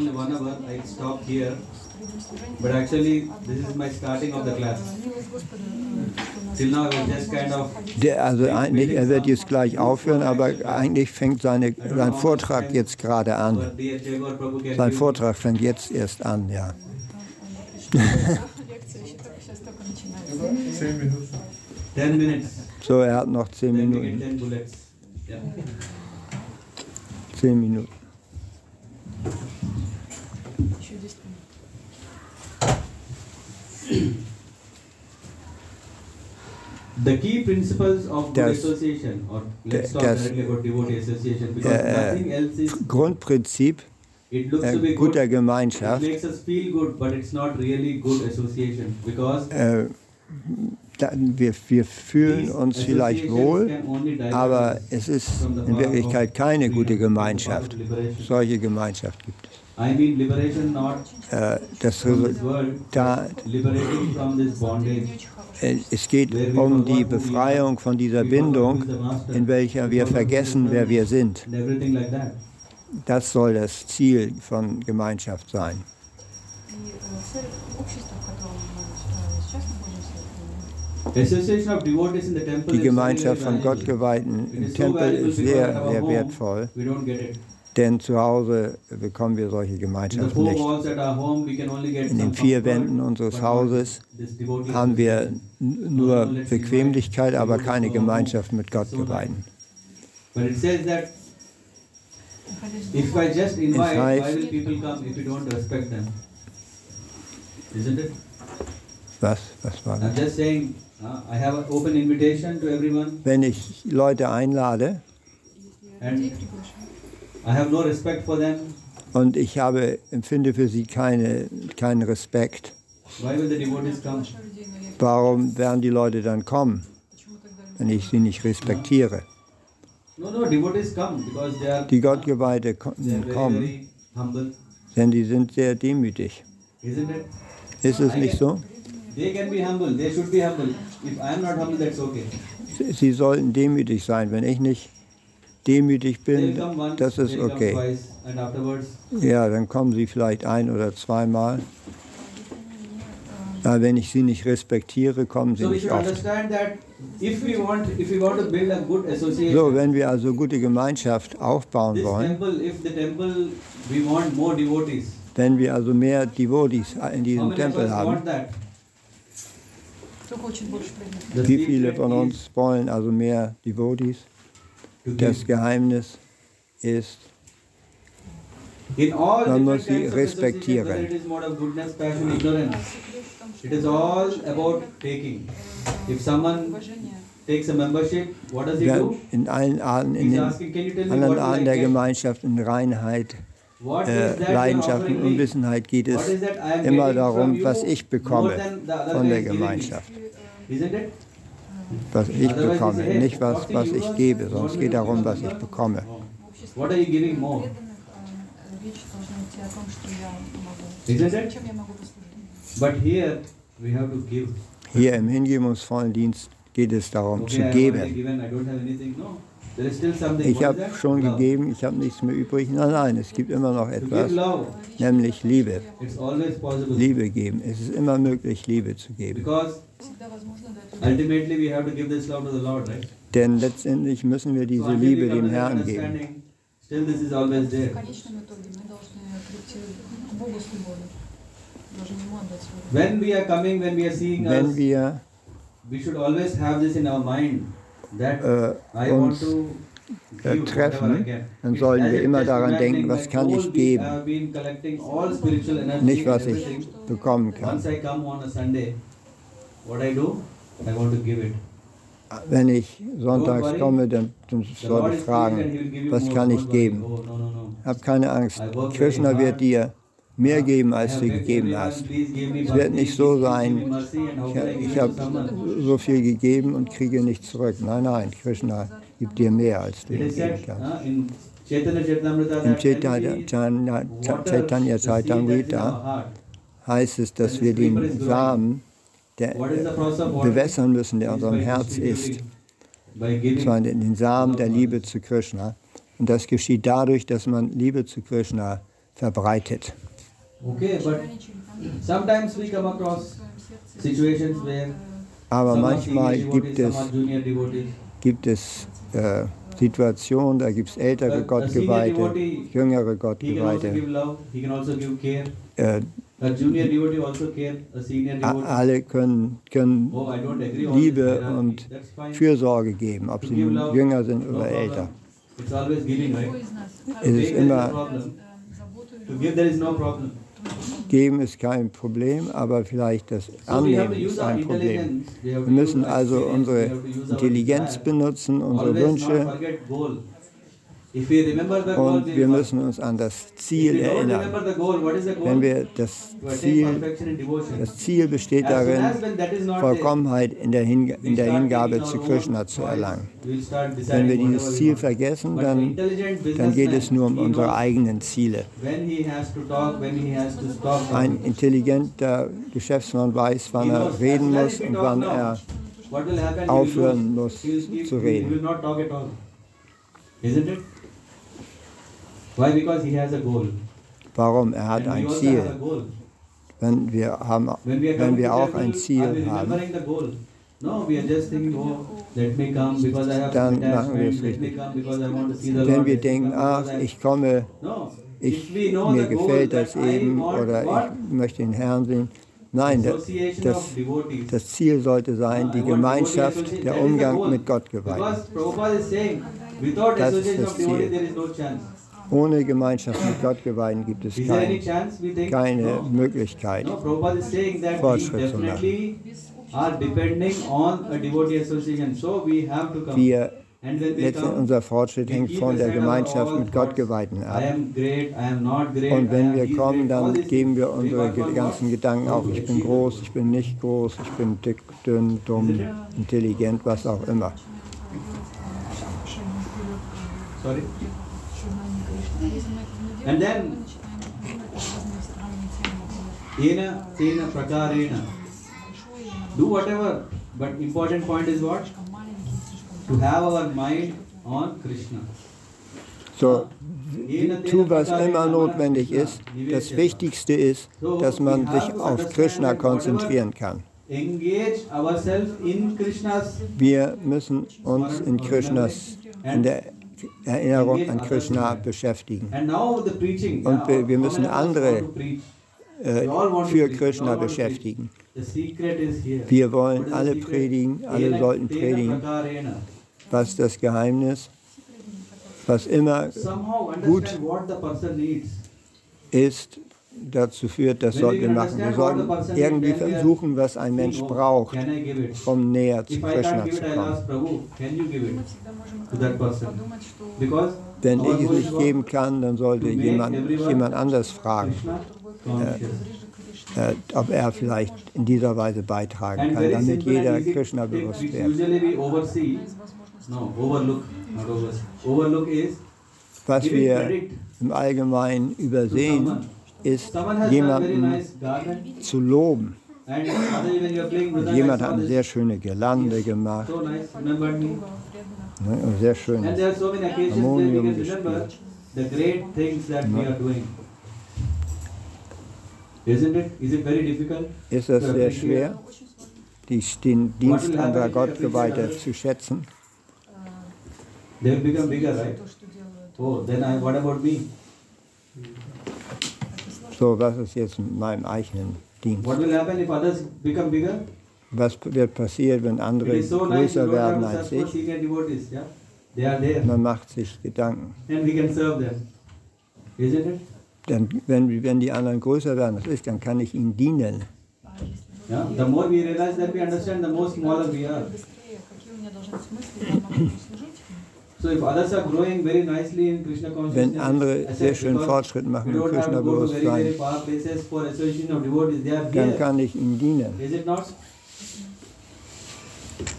But actually, this is my starting of the class. Till now, I just kind of Der, also eigentlich, er wird jetzt gleich aufhören, aber eigentlich fängt seine, sein Vortrag jetzt gerade an. Sein Vortrag fängt jetzt erst an, ja. so, er hat noch zehn Minuten. Zehn Minuten the key principles of good das, association or let's talk das, directly about devotee association because äh, nothing else is Grundprinzip it looks äh, to be guter. Gemeinschaft it makes us feel good but it's not really good association because äh, wir, wir fühlen uns vielleicht wohl, aber es ist in Wirklichkeit keine gute Gemeinschaft. Solche Gemeinschaft gibt es. Uh, das Resultat, es geht um die Befreiung von dieser Bindung, in welcher wir vergessen, wer wir sind. Das soll das Ziel von Gemeinschaft sein. Die Gemeinschaft von Gottgeweihten im Tempel ist sehr, sehr wertvoll. Denn zu Hause bekommen wir solche Gemeinschaft nicht. In den vier Wänden unseres Hauses haben wir nur Bequemlichkeit, aber keine Gemeinschaft mit Gott geweihten. If I just? Was? Was war das? Wenn ich Leute einlade, No Und ich habe, empfinde für sie keine, keinen Respekt. Warum werden die Leute dann kommen, wenn ich sie nicht respektiere? No, no, come, die Gottgeweihte kommen, denn die sind sehr demütig. Ist es nicht so? Sie sollten demütig sein. Wenn ich nicht demütig bin, das ist okay. Ja, dann kommen sie vielleicht ein oder zweimal. Aber wenn ich sie nicht respektiere, kommen sie nicht oft. So, wenn wir also gute Gemeinschaft aufbauen wollen, wenn wir also mehr Devotees in diesem Tempel haben, wie viele von uns wollen also mehr Devotees? Das Geheimnis ist, man muss sie respektieren. It In allen Arten, in den anderen Arten der Gemeinschaft, in Reinheit, äh, Leidenschaft und Unwissenheit geht es immer darum, was ich bekomme von der Gemeinschaft was ich bekomme, nicht was, was ich gebe, sondern es geht darum, was ich bekomme. Hier im hingebungsvollen Dienst geht es darum zu geben. Ich habe schon gegeben, ich habe nichts mehr übrig. Nein, nein, es gibt immer noch etwas, nämlich Liebe. Liebe geben. Es ist immer möglich, Liebe zu geben. Denn letztendlich müssen wir diese Liebe dem Herrn geben. Wenn wir äh, uns äh, treffen, dann sollen wir immer daran denken, was kann ich geben, nicht was ich bekommen kann. I want to give it. Wenn ich sonntags komme, dann, dann soll ich fragen, was kann ich geben? Hab keine Angst. Krishna wird dir mehr geben, als du gegeben hast. Es wird nicht so sein, Ich, habe so viel gegeben und kriege nichts zurück. Nein, nein, Krishna gibt dir mehr, als du geben kannst. Im Chaitanya, Chaitanya, heißt es, dass wir den Samen, der bewässern müssen, der in unserem Herz ist, und zwar den den Samen der Liebe zu Krishna. Und das geschieht dadurch, dass man Liebe zu Krishna verbreitet. Okay, but sometimes we come across situations where Aber manchmal gibt es, gibt es äh, Situationen, da gibt es ältere Gottgeweihte, jüngere also Gottgeweihte. also. Äh, alle können, können Liebe und Fürsorge geben, ob sie nun jünger sind oder älter. Es ist immer. Geben ist kein Problem, aber vielleicht das Annehmen ist ein Problem. Wir müssen also unsere Intelligenz benutzen, unsere Wünsche und wir müssen uns an das Ziel erinnern. Wenn wir das Ziel, das Ziel besteht darin, Vollkommenheit in der, in der Hingabe zu Krishna zu erlangen. Wenn wir dieses Ziel vergessen, dann, dann geht es nur um unsere eigenen Ziele. Ein intelligenter Geschäftsmann weiß, wann er reden muss und wann er aufhören muss zu reden. Isn't it? Why? Because he has a goal. Warum? Er hat And ein Ziel. Wenn wir, haben, wenn wir auch ein Ziel haben, remembering the goal? No, we are just thinking, oh, let me come because I have Dann machen wir es richtig. wenn Lord. wir denken, ach, ich komme, ich, mir gefällt das eben oder ich möchte den Herrn sehen. Nein, das, das, das Ziel sollte sein, die want devotee Gemeinschaft, der Umgang mit Gott geweiht. Das ist das Ziel. Ohne Gemeinschaft mit Gott geweihen gibt es kein, keine. Möglichkeit. Fortschritt zu come. Wir, come, unser Fortschritt hängt von der Gemeinschaft mit Gottgeweihten ab. Und wenn wir kommen, dann geben wir unsere ganzen? Gedanken auf. Ich bin groß, ich bin nicht groß, ich bin dick, dünn, dumm, intelligent, was auch immer. Sorry? And then- Ena tena prakarena. Do whatever. But important point is what? To have our mind on Krishna. So, tu, was immer notwendig ist. Das. Wichtigste ist, dass man sich auf Krishna konzentrieren kann. Engage ourselves in Krishna's Wir müssen uns in Krishnas, in der Erinnerung an Krishna beschäftigen. Und wir- müssen andere, äh, für Krishna beschäftigen. Wir wollen alle predigen, alle sollten predigen. Was ist das Geheimnis? Was immer Gut. ist, dazu führt, das sollten wir machen. Wir sollten irgendwie versuchen, was ein Mensch braucht, um näher zu Krishna zu kommen. Wenn ich es nicht geben kann, dann sollte jemand, jemand anders fragen, äh, äh, ob er vielleicht in dieser Weise beitragen kann, damit jeder Krishna bewusst wird. Was wir im Allgemeinen übersehen, ist, jemanden zu loben. Jemand hat eine sehr schöne Girlande gemacht, ne, sehr schön Harmonium gespielt. Ne? Ist das sehr schwer, den Dienst anderer Gottgeweihter zu schätzen? They become bigger, right? Oh, then I, what about me? So, was ist jetzt mit meinem eigenen Dienst? What will happen if others become bigger? Was wird passieren, wenn andere so nice größer don't werden als ich? devotees, yeah? They are there Man macht sich Gedanken. and we can serve them. Isn't it? Dann, wenn, wenn die anderen größer werden als ich, dann kann ich ihnen dienen. Yeah? The more we realize that we understand, the more smaller we are. Wenn andere sehr schön Fortschritte machen im Krishna-Bewusstsein, dann kann ich ihnen dienen.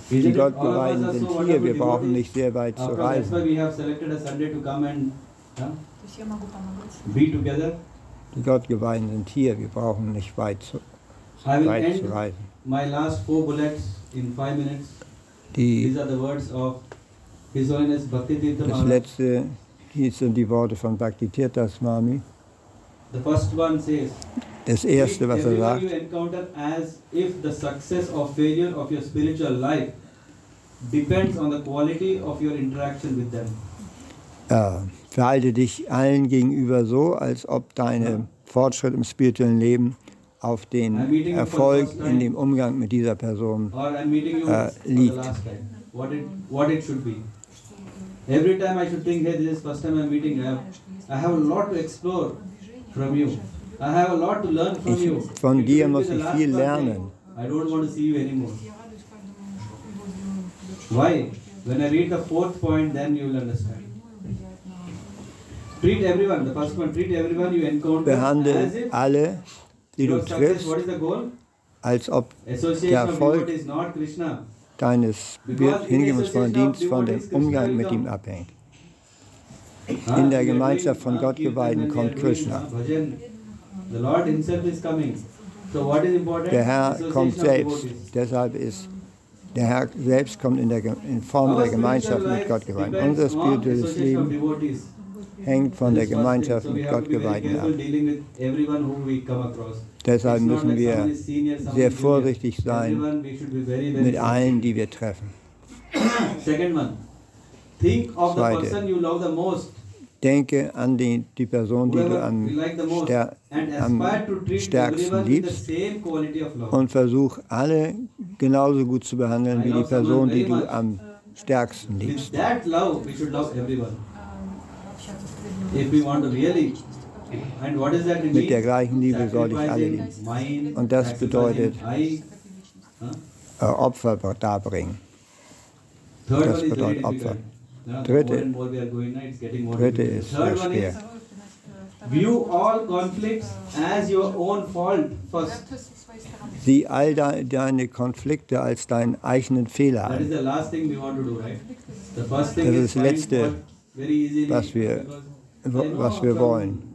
Die Gottgeweihten sind hier, wir brauchen nicht sehr weit zu reisen. Die Gottgeweihten sind hier, wir brauchen nicht weit zu, weit zu reisen. Die das letzte, hier sind die Worte von Bhakti Tirtha Swami. The first one says, Das erste, was er sagt, you encounter as if the success or failure of your spiritual life depends on the quality of your interaction with them. äh, verhalte dich allen gegenüber so, als ob dein Fortschritt im spirituellen Leben auf den Erfolg in dem Umgang mit dieser Person last time. What it what it should be. Every time I should think, hey, this is first time I'm meeting. I have, I have a lot to explore from you. I have a lot to learn from ich, you. Von dir muss ich viel lernen. I don't want to see you anymore. Why? When I read the fourth point, then you will understand. Treat everyone, the first one, treat everyone you encounter Behandle as if alle, die du triffst, what is the goal? als ob Association der Erfolg of is not Krishna deines hingebungsvollen Dienst von dem Umgang mit ihm abhängt. In der Gemeinschaft von Gottgeweihten kommt Krishna. Der Herr kommt selbst. Deshalb ist der Herr selbst kommt in, der, in Form der Gemeinschaft mit Gottgeweihten. Unser spirituelles Leben hängt von der. Gemeinschaft mit Gottgeweihten ab. Deshalb müssen wir sehr vorsichtig sein mit allen, die wir treffen. Zweite. Denke an die, die Person, die du am, am stärksten liebst. und versuch alle genauso gut zu behandeln wie die Person, die du am stärksten liebst. If we want to really mit der gleichen Liebe soll ich alle lieben. Und das bedeutet-? Äh, Opfer darbringen. Das bedeutet. Opfer. Dritte- Dritte ist sehr schwer. Sieh all de deine Konflikte als deinen eigenen Fehler an. Das is ist das Letzte, was wir- was wir from wollen.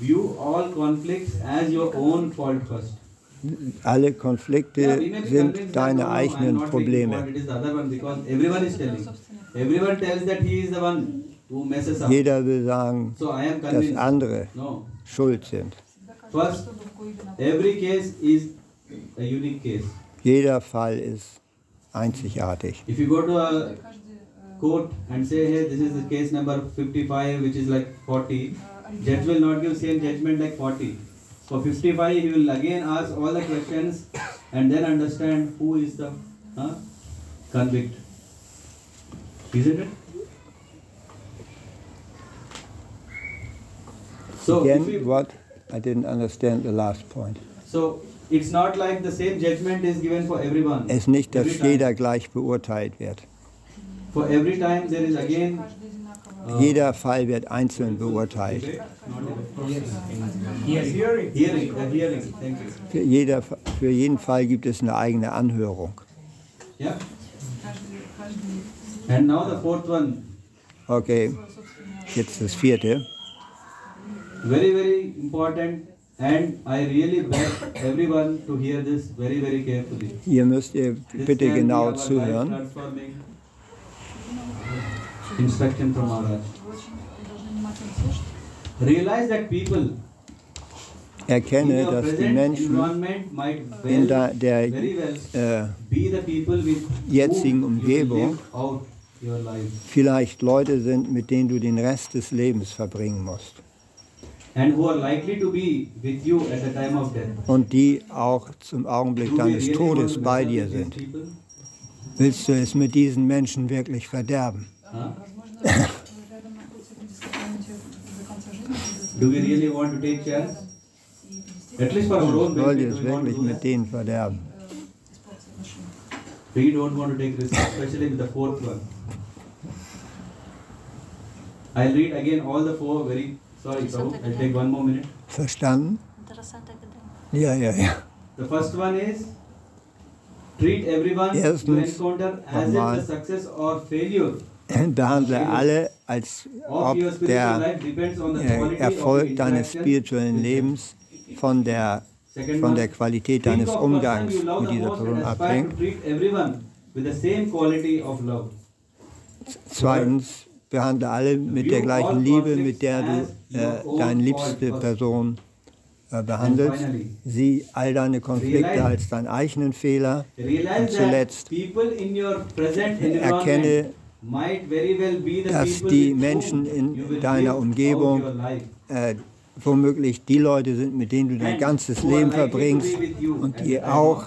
view all conflicts as your own fault first. Alle Konflikte yeah, sind deine eigenen Probleme. Jeder will sagen, so dass andere no. schuld sind. First, every case is a unique case. Jeder Fall ist einzigartig. If you go to a court and say, hey, this is the case number 55, which is like 40. Judge will not give same judgment like 40. For 55, he will again ask all the questions and then understand who is the convict. Isn't it? So Again, we, what? I didn't understand the last point. So it's not like the same judgment is given for everyone. Es nicht, dass every jeder gleich beurteilt wird. For every time there is again Jeder Fall wird einzeln beurteilt. Für, jeder, für jeden Fall gibt es eine eigene Anhörung. Okay, jetzt das vierte. Very, very important. And I really beg everyone to hear this very, very carefully. Hier müsst ihr bitte genau zuhören. Instruct from our Realize that people erkenne, dass die Menschen in der, der äh, jetzigen Umgebung vielleicht Leute sind, mit denen du den Rest des Lebens verbringen musst. Und die auch zum Augenblick deines Todes bei dir sind. Willst du es mit diesen Menschen wirklich verderben? Huh? Возможно, рядом находится люди, с которыми тебе до конца жизни придется Do we really want to take chance? и действительно At least for our own Wollt benefit, ihr do es we want to wirklich do mit that? denen verderben? испортить отношения. We don't want to take risk, especially with the fourth one. I'll read again all the four very sorry, Prabhu. I'll take one more minute. Verstanden? Interessante Gedanke. Ja, ja, ja. The first one is treat everyone you Erstens, encounter as nochmal. if the success or failure Behandle alle, als ob der äh, quality Erfolg of deines spirituellen. Lebens von der, von der Qualität deines Umgangs mit dieser Person abhängt. Zweitens, behandle alle mit der gleichen Liebe, mit der du äh, deine liebste Person äh, behandelst. Sieh all deine Konflikte als deinen eigenen Fehler. Und zuletzt, erkenne, dass die Menschen in deiner Umgebung äh, womöglich die Leute sind, mit denen du dein ganzes Leben verbringst und die auch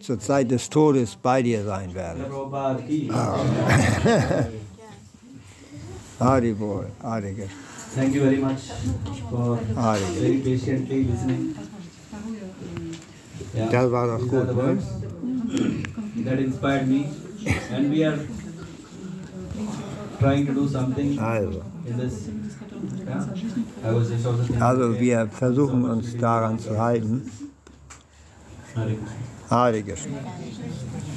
zur Zeit des Todes bei dir sein werden. Haribol, ah. oh. Thank you very much for very patiently listening. Das war doch gut, ne? That inspired me and we are Ah, also. also wir versuchen uns daran zu halten. Hare Krishna.